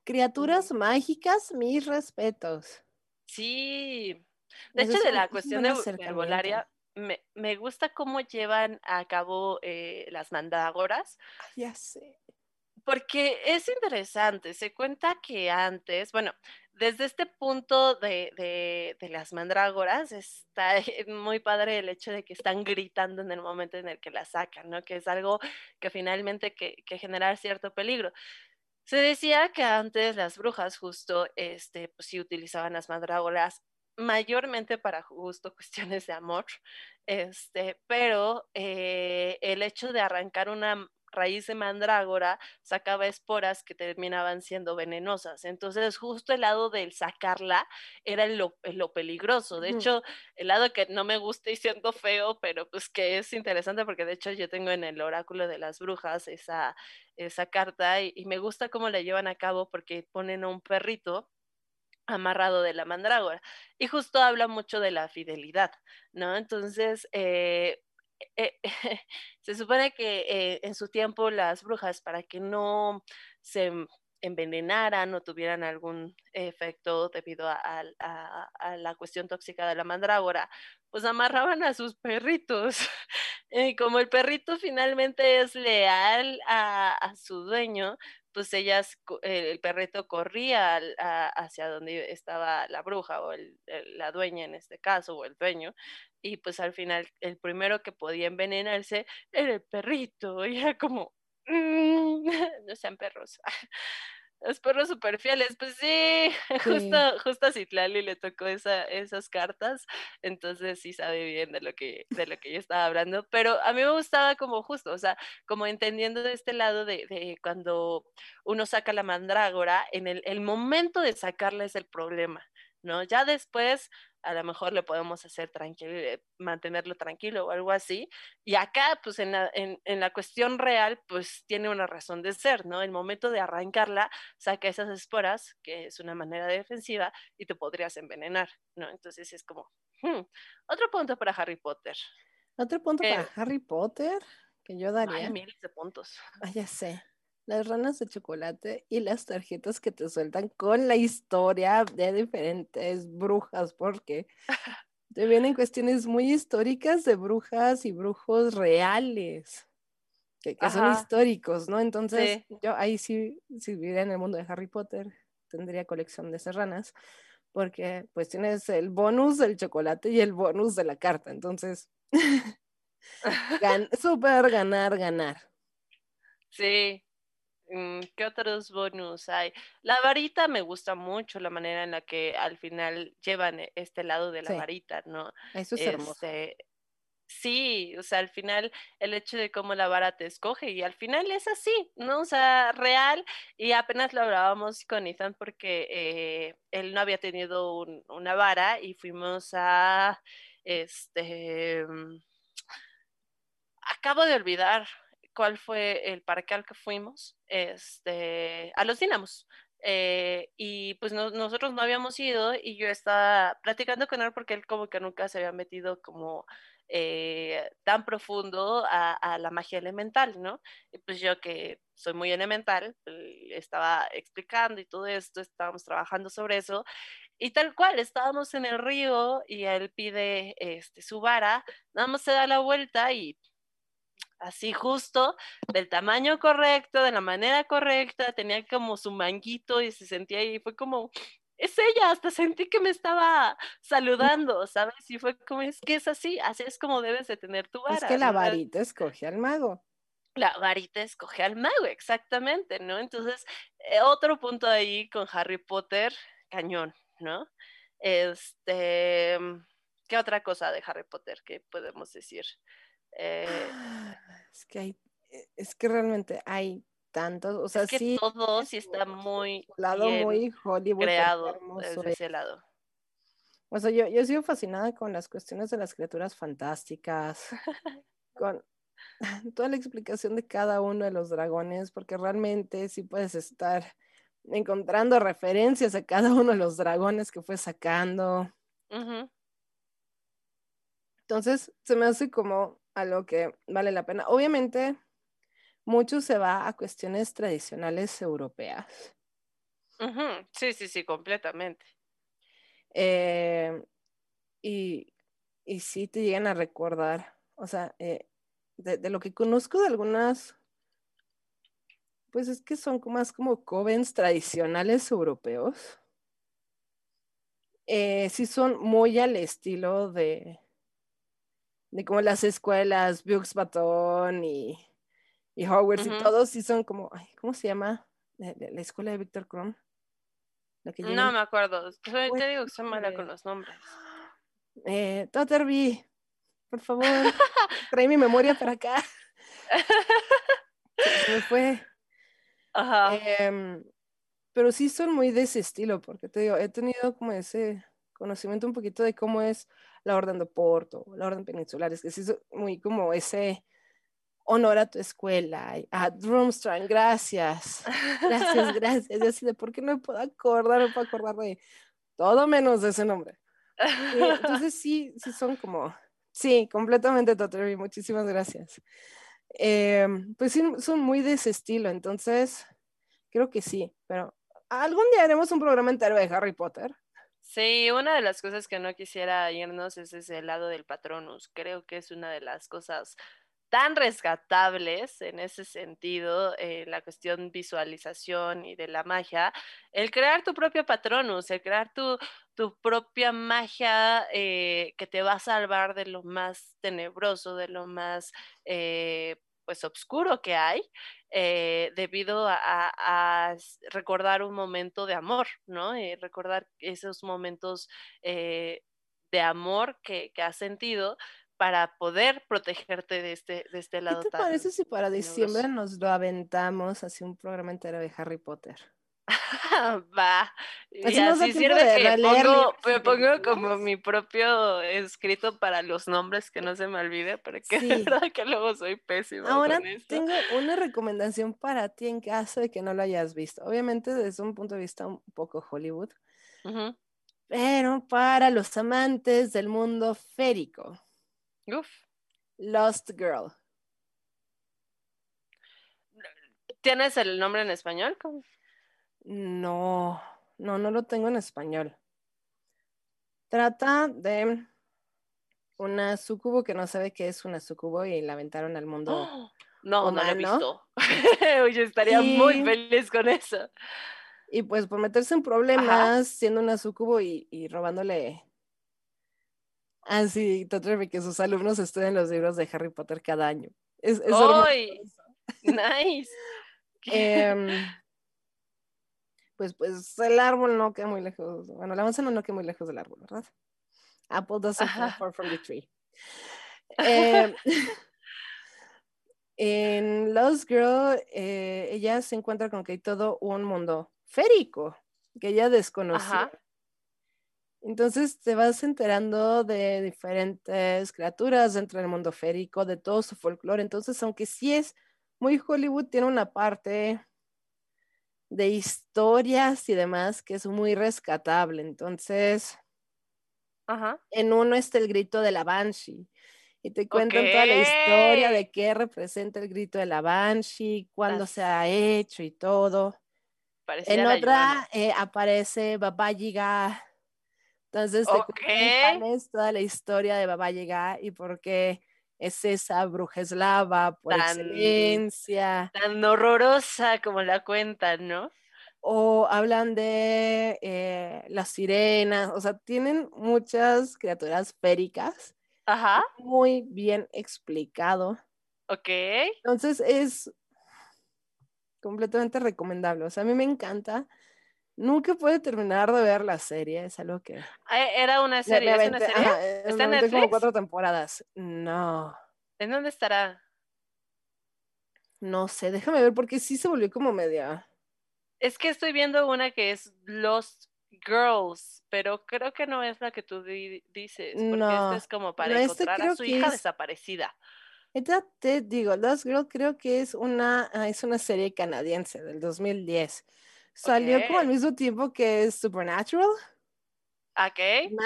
Criaturas mágicas, mis respetos. Sí. De Ese hecho, de la cuestión de herbolaria, me, me gusta cómo llevan a cabo eh, las mandrágoras. Ay, ya sé. Porque es interesante, se cuenta que antes, bueno, desde este punto de, de, las mandrágoras está muy padre el hecho de que están gritando en el momento en el que la sacan, ¿no? Que es algo que finalmente que, que genera cierto peligro. Se decía que antes las brujas justo, este, pues sí utilizaban las mandrágoras mayormente para justo cuestiones de amor, este, pero eh, el hecho de arrancar una raíz de mandrágora sacaba esporas que terminaban siendo venenosas. Entonces, justo el lado del sacarla era lo, lo peligroso. De hecho, el lado que no me gusta y siento feo, pero pues que es interesante porque de hecho yo tengo en el oráculo de las brujas esa, esa carta y, y me gusta cómo la llevan a cabo porque ponen a un perrito amarrado de la mandrágora. Y justo habla mucho de la fidelidad, ¿no? Entonces, eh, eh, se supone que eh, en su tiempo las brujas, para que no se envenenaran o tuvieran algún efecto debido a, la cuestión tóxica de la mandrágora, pues amarraban a sus perritos. Y como el perrito finalmente es leal a, su dueño, pues ellas, co- el, perrito corría hacia donde estaba la bruja o la dueña en este caso, o el dueño, y pues al final el primero que podía envenenarse era el perrito, y era como, "Mm, no sean perros. Los perros súper fieles, pues sí, justo, justo a Citlali le tocó esa, esas cartas, entonces sí sabe bien de lo que, de lo que yo estaba hablando, pero a mí me gustaba como justo, o sea, como entendiendo de este lado de, de cuando uno saca la mandrágora, en el, el momento de sacarla es el problema, ¿no? Ya después a lo mejor le podemos hacer tranquilo, eh, mantenerlo tranquilo o algo así. Y acá, pues en la, en, en la cuestión real, pues tiene una razón de ser, ¿no? El momento de arrancarla, saca esas esporas, que es una manera defensiva, y te podrías envenenar, ¿no? Entonces es como, hmm, otro punto para Harry Potter. Otro punto Eh, para Harry Potter que yo daría. Hay miles de puntos. Ah, ya sé. Las ranas de chocolate y las tarjetas que te sueltan con la historia de diferentes brujas, porque te vienen cuestiones muy históricas de brujas y brujos reales, que, que son históricos, ¿no? Entonces, Sí. yo ahí sí, si viviera en el mundo de Harry Potter, tendría colección de esas ranas, porque pues tienes el bonus del chocolate y el bonus de la carta, entonces, gan- súper ganar, ganar. Sí, ¿Qué otros bonus hay? La varita me gusta mucho, la manera en la que al final llevan e, este lado de la Sí. varita, ¿no? Eso es hermoso. Este, sí, o sea, al final el hecho de cómo la vara te escoge y al final es así, ¿no? O sea, real y apenas lo hablábamos con Ethan porque eh, él no había tenido un- una vara y fuimos a, este, mm, acabo de olvidar cuál fue el parque al que fuimos, este, a los Dínamos. Eh, y pues no- nosotros no habíamos ido y yo estaba platicando con él porque él como que nunca se había metido como eh, tan profundo a, a la magia elemental, ¿no? Y pues yo que soy muy elemental, le estaba explicando y todo esto, estábamos trabajando sobre eso y tal cual, estábamos en el río y él pide este, su vara, nada más se da la vuelta y así justo, del tamaño correcto, de la manera correcta, tenía como su manguito y se sentía ahí, fue como, es ella, hasta sentí que me estaba saludando, ¿sabes? Y fue como, es que es así, así es como debes de tener tu vara. Es que la ¿no? varita escoge al mago. la varita escoge al mago, exactamente, ¿no? Entonces, eh, otro punto ahí con Harry Potter, cañón, ¿no? Este, ¿qué otra cosa de Harry Potter que podemos decir? Eh, Es que hay, eh, es que realmente hay tantos, o sea, es que sí, todo sí está muy lado bien muy Hollywood, creado desde ese lado. O sea, yo, yo sigo fascinada con las cuestiones de las criaturas fantásticas, con toda la explicación de cada uno de los dragones, porque realmente sí puedes estar encontrando referencias a cada uno de los dragones que fue sacando. Entonces, se me hace como algo que vale la pena. Obviamente, mucho se va a cuestiones tradicionales europeas. Sí, sí, sí, completamente. Eh, y, y sí te llegan a recordar, o sea, eh, de, de lo que conozco de algunas, pues es que son como- más como covens tradicionales europeos. Eh, sí son muy al estilo de, de como las escuelas, Bugs Baton y, y Hogwarts y todos sí son como, ay, ¿cómo se llama? La, la- la escuela de Víctor Krum. No me acuerdo. Soy- Pues, te digo que soy mala con los nombres. Eh, Totterby, por favor, trae mi memoria para acá. Se, me fue. Ajá. Em, pero sí son muy de ese estilo, porque te digo, he tenido como ese conocimiento un poquito de cómo es la Orden de Porto, la Orden Peninsular, es que sí es muy como ese honor a tu escuela, a Drumstrang, gracias, gracias, gracias, y así de, ¿por qué no me puedo acordar, no puedo acordar de todo menos de ese nombre? Sí, entonces sí, sí son como, sí, completamente Tottery, muchísimas gracias. Em, pues sí, son muy de ese estilo, entonces creo que sí, pero algún día haremos un programa entero de Harry Potter. Sí, una de las cosas que no quisiera irnos es ese lado del Patronus. Creo que es una de las cosas tan rescatables en ese sentido, eh, la cuestión visualización y de la magia, el crear tu propio Patronus, el crear tu, tu propia magia eh, que te va a salvar de lo más tenebroso, de lo más eh, pues oscuro que hay, eh, debido a, a- a s- recordar un momento de amor, ¿no? Eh, recordar esos momentos eh, de amor que, que has sentido para poder protegerte de este, de este ¿Qué lado te tan... parece si para diciembre nos lo aventamos así un programa entero de Harry Potter? Va. Y Así sirve de que releer pongo, me pongo como mi propio escrito para los nombres que no se me olvide, porque Sí. verdad que luego soy pésima Ahora con esto. tengo una recomendación para ti en caso de que no lo hayas visto. Obviamente desde un punto de vista un poco Hollywood, pero para los amantes del mundo férico, Uf. Lost Girl. ¿Tienes el nombre en español? ¿Cómo? No, no, no lo tengo en español. Trata de una sucubo que no sabe qué es una sucubo y la aventaron al mundo. ¡Oh! No, no lo he visto. Oye, estaría muy feliz con eso. Y pues por meterse en problemas, siendo una sucubo y, y robándole. Ah, sí, Totterby, que sus alumnos estudian los libros de Harry Potter cada año. Es. Nice. Em, pues, pues el árbol no queda muy lejos. Bueno, la manzana no queda muy lejos del árbol, ¿verdad? Apple doesn't fall far from the tree. Em, en Lost Girl, eh, ella se encuentra con que hay todo un mundo férico que ella desconocía. Ajá. Entonces te vas enterando de diferentes criaturas dentro del mundo férico, de todo su folclore. Entonces, aunque sí es muy Hollywood, tiene una parte de historias y demás que es muy rescatable. Entonces, Ajá. en uno está el grito de la Banshee. Y te cuentan toda la historia de qué representa el grito de la Banshee, cuándo se ha hecho y todo. Parecía En otra eh, aparece Baba Yaga. Entonces te cuentan toda la historia de Baba Yaga y por qué es esa bruja eslava por Tan- excelencia. Tan horrorosa como la cuentan, ¿no? O hablan de eh, las sirenas. O sea, tienen muchas criaturas féricas Ajá. muy bien explicado. Ok. Entonces es completamente recomendable. O sea, a mí me encanta. Nunca pude terminar de ver la serie, es algo que... Ah, Era una serie, ¿es una serie? ajá, eh, ¿Está en aventé como Netflix? cuatro temporadas. No, ¿En dónde estará? no sé, déjame ver porque sí se volvió como media... Es que estoy viendo una que es Lost Girls, pero creo que no es la que tú di- dices, porque No, esta es como para no, esta encontrar a creo su hija es- desaparecida. Esta te digo, Lost Girl creo que es una, ah, es una serie canadiense del 2010. Salió como al mismo tiempo que Supernatural. Ok,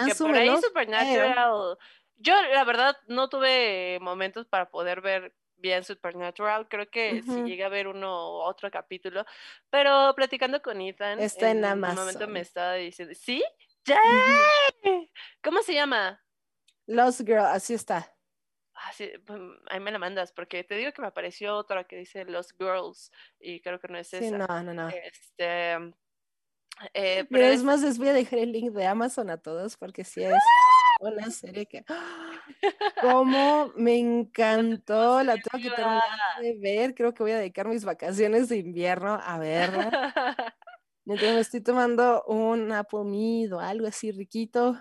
que por ahí Supernatural. Yo, la verdad, no tuve momentos para poder ver bien Supernatural. Creo que Ujú. llegué a ver uno u otro capítulo. Pero platicando con Ethan, Está en un momento me estaba diciendo, ¿sí? ¡Ya! ¿Cómo se llama? Lost Girl, así está. Ah, sí, pues, ahí me la mandas, porque te digo que me apareció otra que dice Los Girls, y creo que no es Sí, esa. no, no, no. Este, eh, pero es es- más, les voy a dejar el link de Amazon a todos porque sí es una serie que... ¡Cómo me encantó! La tengo que terminar de ver. Creo que voy a dedicar mis vacaciones de invierno a verla. Mientras me estoy tomando un Mead o algo así riquito.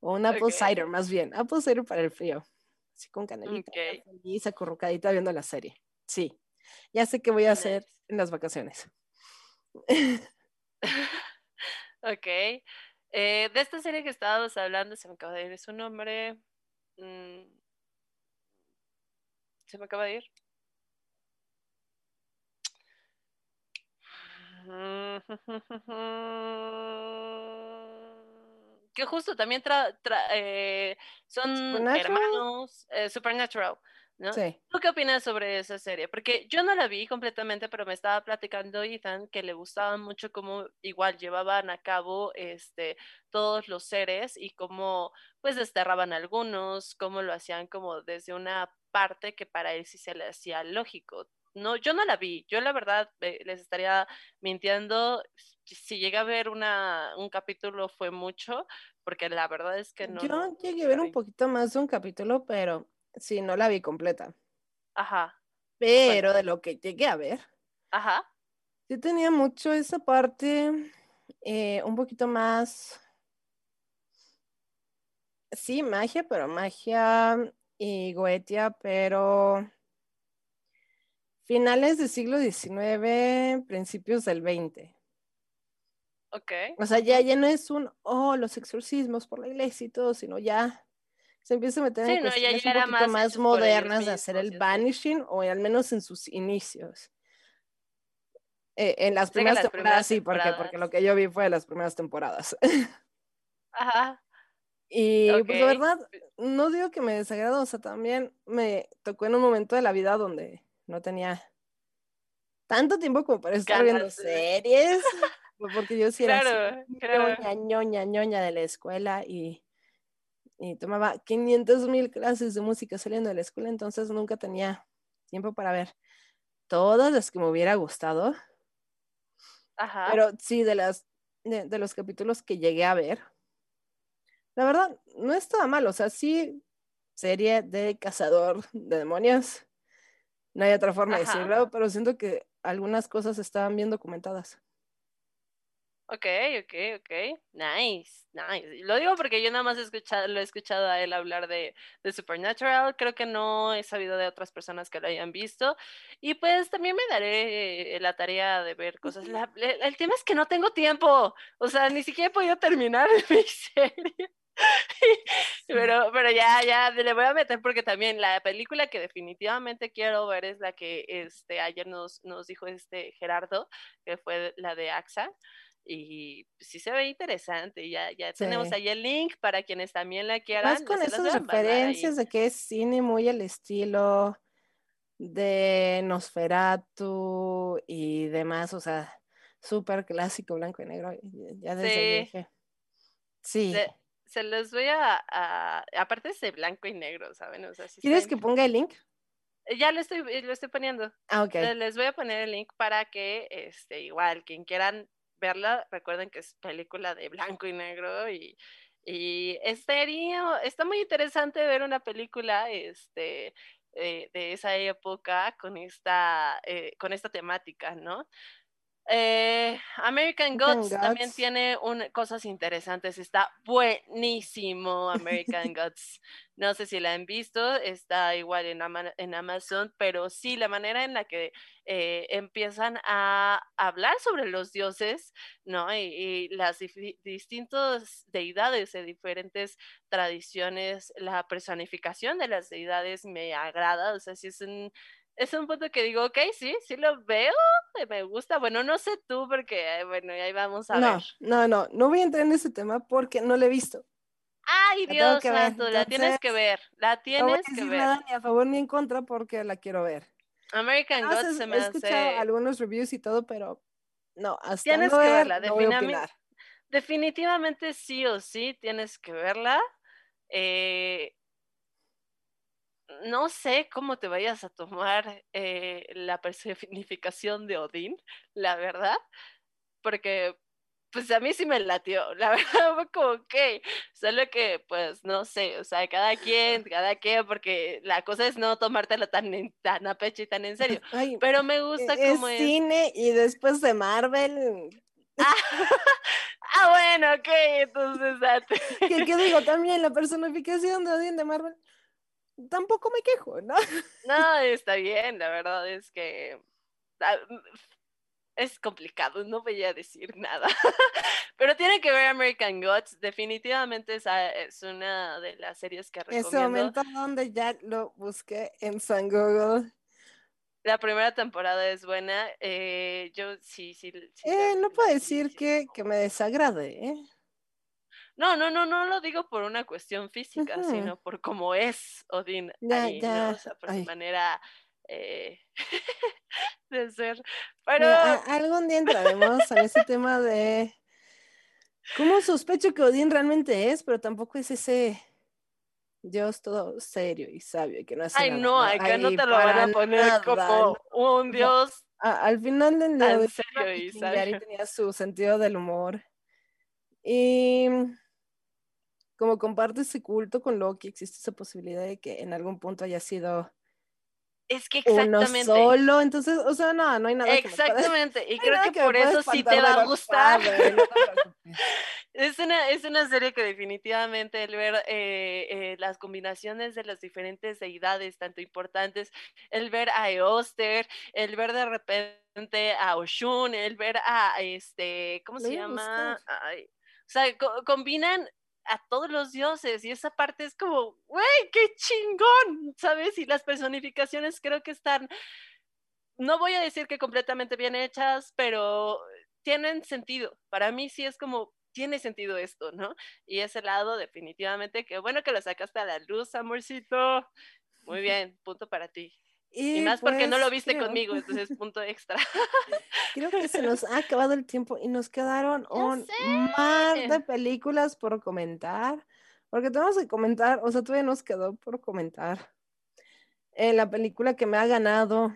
O un Apple Ok. Cider, más bien. Apple Cider para el frío. Así con canelita. Ok. Feliz, acurrucadita viendo la serie. Sí. Ya sé qué voy a hacer en las vacaciones. Ok. Eh, de esta serie que estábamos hablando, se me acaba de ir su nombre. Mm, Se me acaba de ir. Que justo también tra- tra- eh, son Supernatural. hermanos. eh, Supernatural, ¿no? Sí. ¿Tú qué opinas sobre esa serie? Porque yo no la vi completamente, pero me estaba platicando Ethan que le gustaba mucho cómo igual llevaban a cabo este todos los seres y cómo pues desterraban algunos, cómo lo hacían como desde una parte que para él sí se le hacía lógico. No, yo no la vi. Yo la verdad eh, les estaría mintiendo. Si- llegué a ver una, un capítulo fue mucho, porque la verdad es que no. Yo llegué a ver un poquito más de un capítulo, pero sí, no la vi completa. Ajá, Pero de lo que llegué a ver, ajá. sí tenía mucho esa parte eh, un poquito más. Sí, magia, pero magia y goetia, pero finales del siglo XIX, principios del XX. Ok. O sea, ya, ya no es un, oh, los exorcismos por la iglesia y todo, sino ya se empieza a meter Sí, en no, cuestiones ya un poquito más modernas de hacer el vanishing, o al menos en sus inicios. Eh, en las primeras las temporadas primeras sí, porque, porque lo que yo vi fue de las primeras temporadas. Ajá. y pues la verdad, no digo que me desagradó, o sea, también me tocó en un momento de la vida donde no tenía tanto tiempo como para estar viendo Ganas series, porque yo sí era así Claro, ñoña, ñoña de la escuela y, y tomaba 500 mil clases de música saliendo de la escuela, entonces nunca tenía tiempo para ver todas las que me hubiera gustado, Ajá. pero sí, de, las, de, de los capítulos que llegué a ver, la verdad, no estaba mal, o sea, sí, serie de cazador de demonios, No hay otra forma de decirlo, pero siento que algunas cosas estaban bien documentadas. Ok, ok, ok. Nice, nice. Lo digo porque yo nada más he escuchado, lo he escuchado a él hablar de, de Supernatural. Creo que no he sabido de otras personas que lo hayan visto. Y pues también me daré eh, la tarea de ver cosas. La- le- el tema es que no tengo tiempo. O sea, ni siquiera he podido terminar mi serie. Pero, pero ya, ya le voy a meter porque también la película que definitivamente quiero ver es la que este ayer nos, nos dijo este Gerardo, que fue la de AXA. Y sí se ve interesante. Ya, ya tenemos Sí. ahí el link para quienes también la quieran. Más con esas referencias de que es cine muy al estilo de Nosferatu y demás, o sea, súper clásico, blanco y negro, ya desde Sí. dije, sí. Se, se los voy a, a- Aparte es de blanco y negro, ¿saben? O sea, está ¿Quieres que in- ponga el link? Ya lo estoy, lo estoy poniendo. Ah, ok. Eh, Les voy a poner el link para que, este, igual, quien quieran verla, recuerden que es película de blanco y negro y, y estaría- está muy interesante ver una película, este, eh, de esa época con esta, eh, con esta temática, ¿no? Eh, American Gods también tiene un- cosas interesantes. Está buenísimo American Gods. No sé si la han visto, está igual en, Ama- en Amazon, pero sí, la manera en la que eh, empiezan a hablar sobre los dioses, ¿no? Y, las distintas deidades de diferentes tradiciones, la personificación de las deidades me agrada, o sea, sí es un... Es un punto que digo, ok, sí, sí lo veo, me gusta. Bueno, no sé tú, porque, bueno, ahí vamos a No, ver. no, no, no voy a entrar en ese tema porque no lo he visto. Ay, Dios que ver, santo, la tienes que ver, la No voy tienes a que decir ver. nada ni a favor ni en contra porque la quiero ver. American más Gods he- se he me escuchado hace... algunos reviews y todo, pero no, hasta Tienes no que ver, verla, no opinar. Definitivamente sí o sí tienes que verla. Eh, no sé cómo te vayas a tomar eh, la personificación de Odín, la verdad, porque pues a mí sí me latió, la verdad fue como, ok, solo que pues no sé, o sea, cada quien, cada quien, porque la cosa es no tomártelo tan, en- tan a pecho y tan en serio, Ay, pero me e- gusta es cómo es. cine y después de Marvel. Ah, ah, bueno, ok, entonces date. ¿Qué, qué digo? También la personificación de Odín de Marvel. Tampoco me quejo, ¿no? No, está bien, la verdad es que ah, es complicado, no voy a decir nada. Pero tienen que ver American Gods, definitivamente esa es una de las series que Ese recomiendo. momento donde ya lo busqué en San Google. La primera temporada es buena, eh, yo sí, sí. sí la- Eh, no puedo decir sí. que, que me desagrade, ¿eh? No, no, no, no lo digo por una cuestión física, sino por cómo es Odín Ya, ahí, ya, ¿no? O sea, por su manera eh, de ser. Pero Mira, a- algún día entraremos en ese tema de cómo sospecho que Odín realmente es, pero tampoco es ese Dios todo serio y sabio que no hace Ay, nada, no, acá no te lo van a poner nada, como un dios a- al final del día, serio y vikingo y sabio. tenía su sentido del humor. Y como comparte ese culto con Loki, existe esa posibilidad de que en algún punto haya sido Es que uno exactamente. solo. Entonces, o sea, no, no hay nada que me pueda- Exactamente. Y no hay creo que por eso sí te va a gustar. Padre, no. Es una, es una serie que definitivamente el ver eh, eh, las combinaciones de las diferentes deidades, tanto importantes, el ver a Eoster, el ver de repente a Oshun, el ver a este, ¿cómo se llama? Ay, o sea, co- combinan a todos los dioses y esa parte es como, güey, qué chingón, ¿sabes? Y las personificaciones creo que están, no voy a decir que completamente bien hechas, pero tienen sentido. Para mí sí es como, tiene sentido esto, ¿no? Y ese lado definitivamente, que bueno que lo sacaste a la luz, amorcito. Muy bien, punto para ti. Y, más porque no lo pues, viste creo- conmigo, entonces punto extra. Creo que se nos ha acabado el tiempo y nos quedaron un mar de películas por comentar. Porque tenemos que comentar, o sea, todavía nos quedó por comentar. Eh, la película que me ha ganado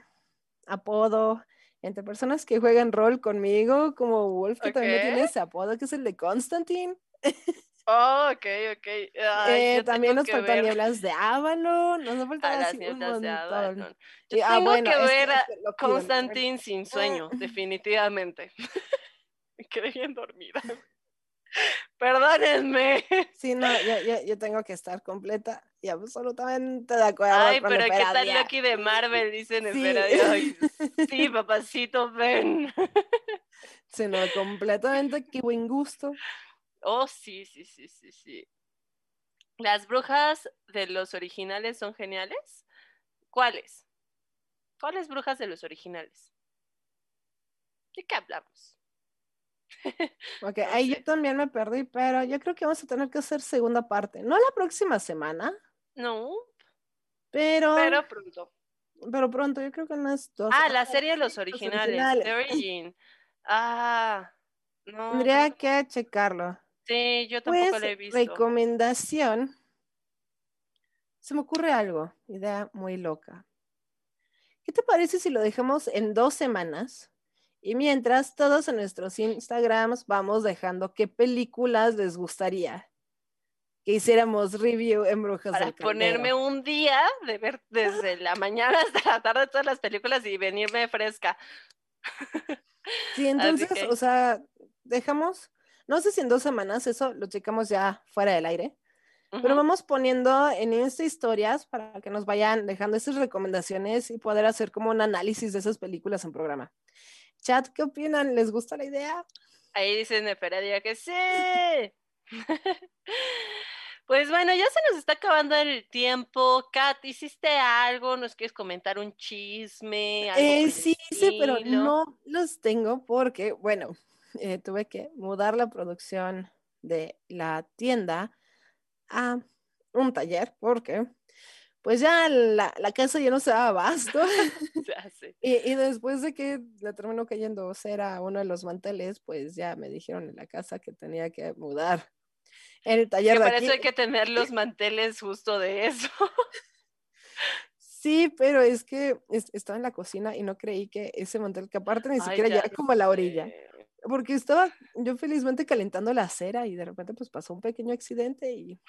apodo entre personas que juegan rol conmigo, como Wolf, que también Ok. tiene ese apodo, que es el de Constantine. Oh, ok, ok. Ay, Eh, también nos faltan ver nieblas de Avalon, nos faltan las así un nieblas de montón. Avalon. Yo Y, ah, tengo bueno, que ver a. Constantine sin sueño, definitivamente. Bien dormida. Perdónenme. Sí, no, yo, yo, yo tengo que estar completa y absolutamente de acuerdo. Ay, pero ¿qué tal. Loki de Marvel? Dicen Sí. Esperadia. Ay, sí, papacito, ven. Sí, no, completamente, qué buen gusto. Oh, sí, sí, sí, sí, sí. ¿Las brujas de los originales son geniales? ¿Cuáles? ¿Cuáles brujas de los originales? ¿De qué hablamos? Ok, No ahí sé. yo también me perdí, pero yo creo que vamos a tener que hacer segunda parte. No la próxima semana, No, pero, pero, pero pronto. pronto, yo creo que en las dos. Ah, la serie de los sí, los originales, The Origin. Ah, no. Tendría que checarlo. Sí, yo tampoco Pues, la he visto. recomendación. Se me ocurre algo, idea muy loca. ¿Qué te parece si lo dejamos en dos semanas? Y mientras todos en nuestros Instagrams vamos dejando qué películas les gustaría que hiciéramos review en Brujas Para del ponerme un día de ver desde la mañana hasta la tarde todas las películas y venirme fresca. Sí, entonces, que- o sea, dejamos, no sé si en dos semanas, eso lo checamos ya fuera del aire, pero Ujú. vamos poniendo en Insta historias para que nos vayan dejando esas recomendaciones y poder hacer como un análisis de esas películas en programa. Chat, ¿qué opinan? ¿Les gusta la idea? Ahí dicen Esperadia que sí. Pues bueno, ya se nos está acabando el tiempo. Kat, ¿hiciste algo? ¿Nos quieres comentar un chisme? algo Eh, sí, sí, pero no los tengo porque, bueno, eh, tuve que mudar la producción de la tienda a un taller porque, pues ya la, la casa ya no se daba abasto. Y, y después de que le terminó cayendo cera a uno de los manteles, pues ya me dijeron en la casa que tenía que mudar el taller Que de para aquí. eso hay que tener los manteles justo de eso. Sí, pero es que es- estaba en la cocina y no creí que ese mantel, que aparte ni Ay, siquiera ya ya como a la orilla. Porque estaba yo felizmente calentando la cera y de repente pues pasó un pequeño accidente y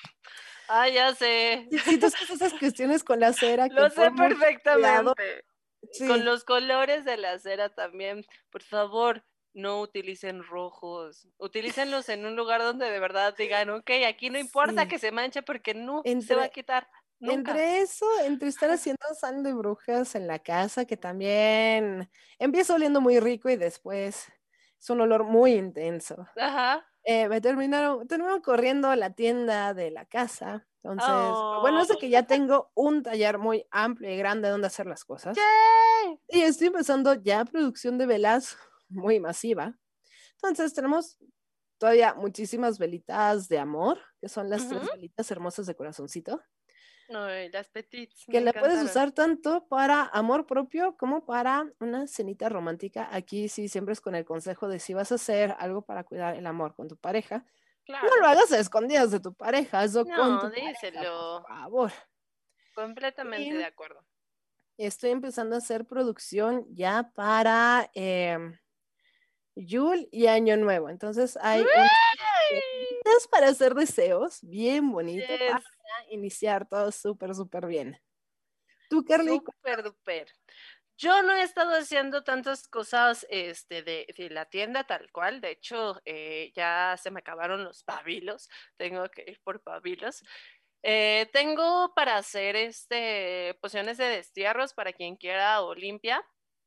Ay, ya sé. y sabes esas cuestiones con la cera Lo sé perfectamente. sí, Con los colores de la cera también. Por favor, no utilicen rojos. Utilícenlos en un lugar donde de verdad digan, ok, aquí no importa Sí. que se manche porque no se va a quitar. Nunca. Entre eso, entre estar haciendo sal de brujas en la casa, que también empieza oliendo muy rico y después es un olor muy intenso. Ajá. Eh, me terminaron, terminaron corriendo a la tienda de la casa. Entonces, bueno es de que Oh. ya tengo un taller muy amplio y grande donde hacer las cosas. ¡Yay! Y estoy empezando ya producción de velas muy masiva. Entonces, tenemos todavía muchísimas velitas de amor, que son las tres velitas hermosas de corazoncito. Ay, las petites. que la puedes usar tanto para amor propio como para una cenita romántica. Aquí sí, siempre es con el consejo de si vas a hacer algo para cuidar el amor con tu pareja, Claro, no lo hagas a escondidas de tu pareja, con No, pareja, díselo. por favor. completamente Y- de acuerdo. Estoy empezando a hacer producción ya para Yule y Año Nuevo. Entonces hay cositas para hacer deseos bien bonito Yes. para iniciar todo súper, súper bien. Tú, Carly. Yo no he estado haciendo tantas cosas este, de, de la tienda tal cual. De hecho, eh, ya se me acabaron los pabilos. Tengo que ir por pabilos. Eh, tengo para hacer este, pociones de destierros para quien quiera o limpia.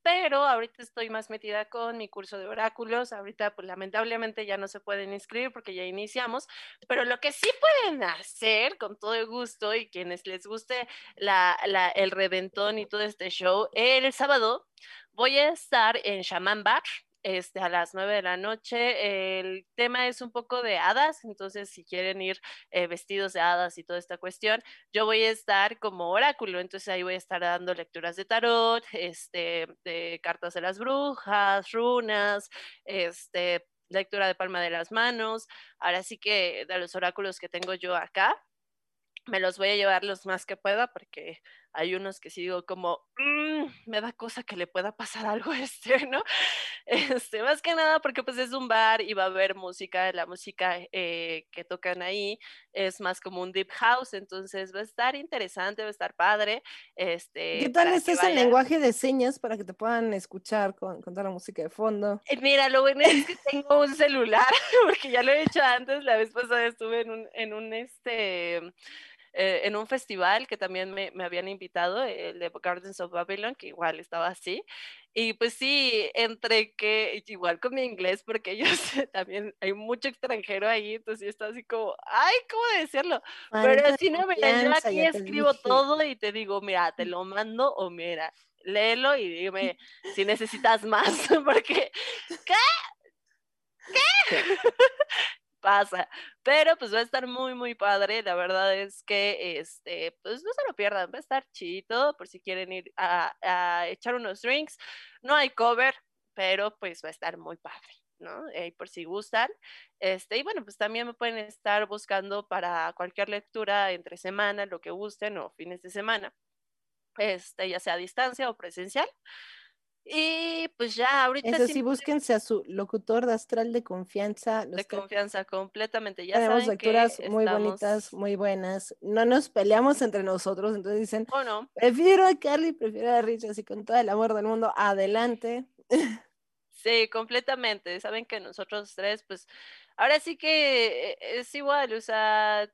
Pero ahorita estoy más metida con mi curso de oráculos. Ahorita, pues lamentablemente ya no se pueden inscribir porque ya iniciamos. Pero lo que sí pueden hacer con todo gusto y quienes les guste el reventón y todo este show, el sábado voy a estar en Shaman Bar. Este, a las 9 de la noche. El tema es un poco de hadas, entonces si quieren ir eh, vestidos de hadas y toda esta cuestión, yo voy a estar como oráculo, entonces ahí voy a estar dando lecturas de tarot, este, de cartas de las brujas, runas, este, lectura de palma de las manos. Ahora sí que de los oráculos que tengo yo acá, me los voy a llevar los más que pueda porque hay unos que sí digo como, mm, me da cosa que le pueda pasar algo a este, ¿no? Este, más que nada porque pues es un bar y va a haber música, la música eh, que tocan ahí es más como un deep house, entonces va a estar interesante, va a estar padre. Este, ¿Qué tal es el lenguaje de señas para que te puedan escuchar con, con toda la música de fondo? Eh, mira, lo bueno es que tengo un celular, porque ya lo he hecho antes, la vez pasada estuve en un, en un este eh, en un festival que también me, me, habían invitado, el de Gardens of Babylon, que igual estaba así. Y pues sí, entre que, igual con mi inglés, porque ellos también hay mucho extranjero ahí, entonces yo estaba así como, ay, ¿cómo decirlo? Pero si no, mira, yo aquí escribo todo y te digo, mira, te lo mando o mira, léelo y dime si necesitas más, porque, ¿qué? ¿Qué? Pasa. Pero pues va a estar muy, muy padre. La verdad es que, este, pues no se lo pierdan, va a estar chido por si quieren ir a, echar unos drinks. No hay cover, pero pues va a estar muy padre. ¿no? por si gustan. Este, y bueno, pues también me pueden estar buscando para cualquier lectura entre semana, lo que gusten, o fines de semana, este, ya sea a distancia o presencial. Y pues ya, ahorita. Eso sí, búsquense a su locutor de astral de confianza. de confianza, completamente. Ya tenemos lecturas muy bonitas, muy buenas. No nos peleamos entre nosotros, entonces dicen, oh, no. prefiero a Carly, prefiero a Rich, así con todo el amor del mundo, adelante. Sí, completamente. Saben que nosotros tres, pues, ahora sí que eh, es igual, o sea,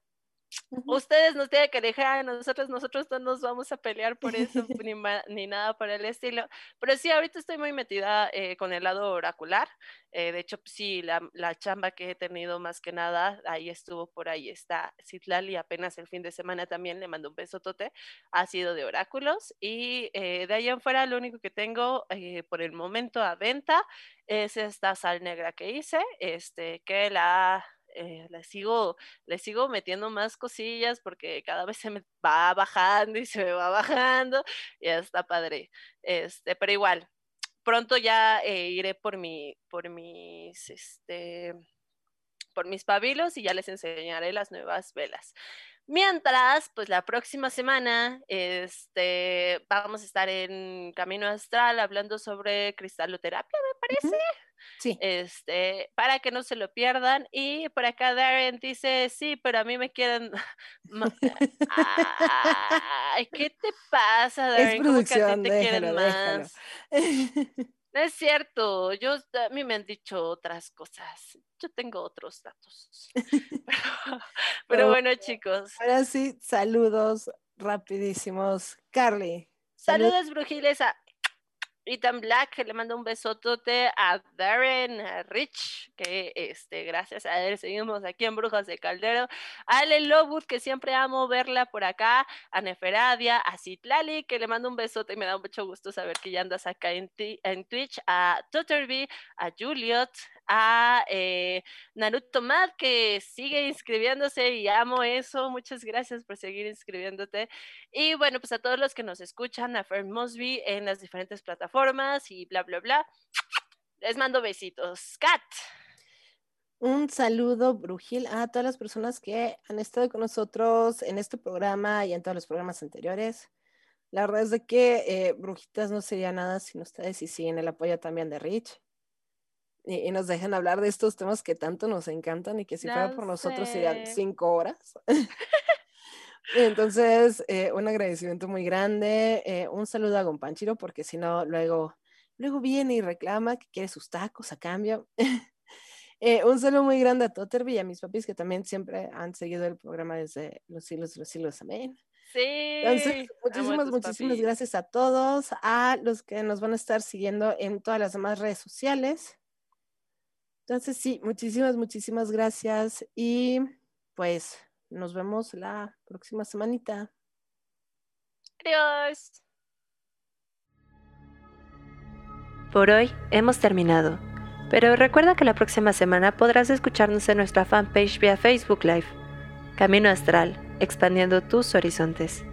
Ustedes nos tienen que dejar a nosotros, nosotros no nos vamos a pelear por eso ni, ni, nada por el estilo. Pero sí, ahorita estoy muy metida eh, con el lado oracular. Eh, de hecho, sí, la, la, chamba que he tenido más que nada, ahí estuvo por ahí está Citlali, apenas el fin de semana también le mando un besotote, ha sido de oráculos. Y eh, de ahí en fuera, lo único que tengo por el momento a venta es esta sal negra que hice, este, que la eh, le, sigo, le sigo metiendo más cosillas porque cada vez se me va bajando y se me va bajando, y ya está padre. Este, pero igual, pronto ya eh, iré por mi, por mis, este, por mis pabilos y ya les enseñaré las nuevas velas. Mientras, pues la próxima semana este, vamos a estar en Camino Astral hablando sobre cristaloterapia, me parece. Sí. Este, para que no se lo pierdan. Y por acá Darren dice, sí, pero a mí me quieren... Ay, ¿qué te pasa, Darren? Es que a ti te quieren más? No es cierto, yo a mí me han dicho otras cosas. Yo tengo otros datos. pero, bueno, chicos. Ahora sí, saludos rapidísimos. Carly. Saludos, brujiles, a Ethan Black, le mando un besotote a Darren, Rich, que este, gracias a él seguimos aquí en Brujas de Caldero, a Ale Lowood, que siempre amo verla por acá, a Neferadia, a Citlali, que le mando un besote y me da mucho gusto saber que ya andas acá en, en Twitch, a Tutterby, a Juliet, a eh, Naruto Mad, que sigue inscribiéndose y amo eso. Muchas gracias por seguir inscribiéndote. Y bueno, pues a todos los que nos escuchan, a Fern Mosby en las diferentes plataformas y bla, bla, bla. Les mando besitos. Kat. Un saludo, Brujil, a todas las personas que han estado con nosotros en este programa y en todos los programas anteriores. La verdad es que eh, Brujitas no sería nada sin ustedes y siguen el apoyo también de Rich y, nos dejan hablar de estos temas que tanto nos encantan y que si fuera por nosotros serían cinco horas. Entonces, eh, un agradecimiento muy grande, eh, un saludo a Gompanchiro, porque si no, luego, luego viene y reclama que quiere sus tacos a cambio. Eh, un saludo muy grande a Totterby y a mis papis que también siempre han seguido el programa desde los siglos de los siglos. Amén. Sí. Entonces, muchísimas, muchísimas gracias a todos, a los que nos van a estar siguiendo en todas las demás redes sociales. Entonces, sí, muchísimas, muchísimas gracias y pues nos vemos la próxima semanita. Adiós. Por hoy hemos terminado, pero recuerda que la próxima semana podrás escucharnos en nuestra fanpage vía Facebook Live, Camino Astral, expandiendo tus horizontes.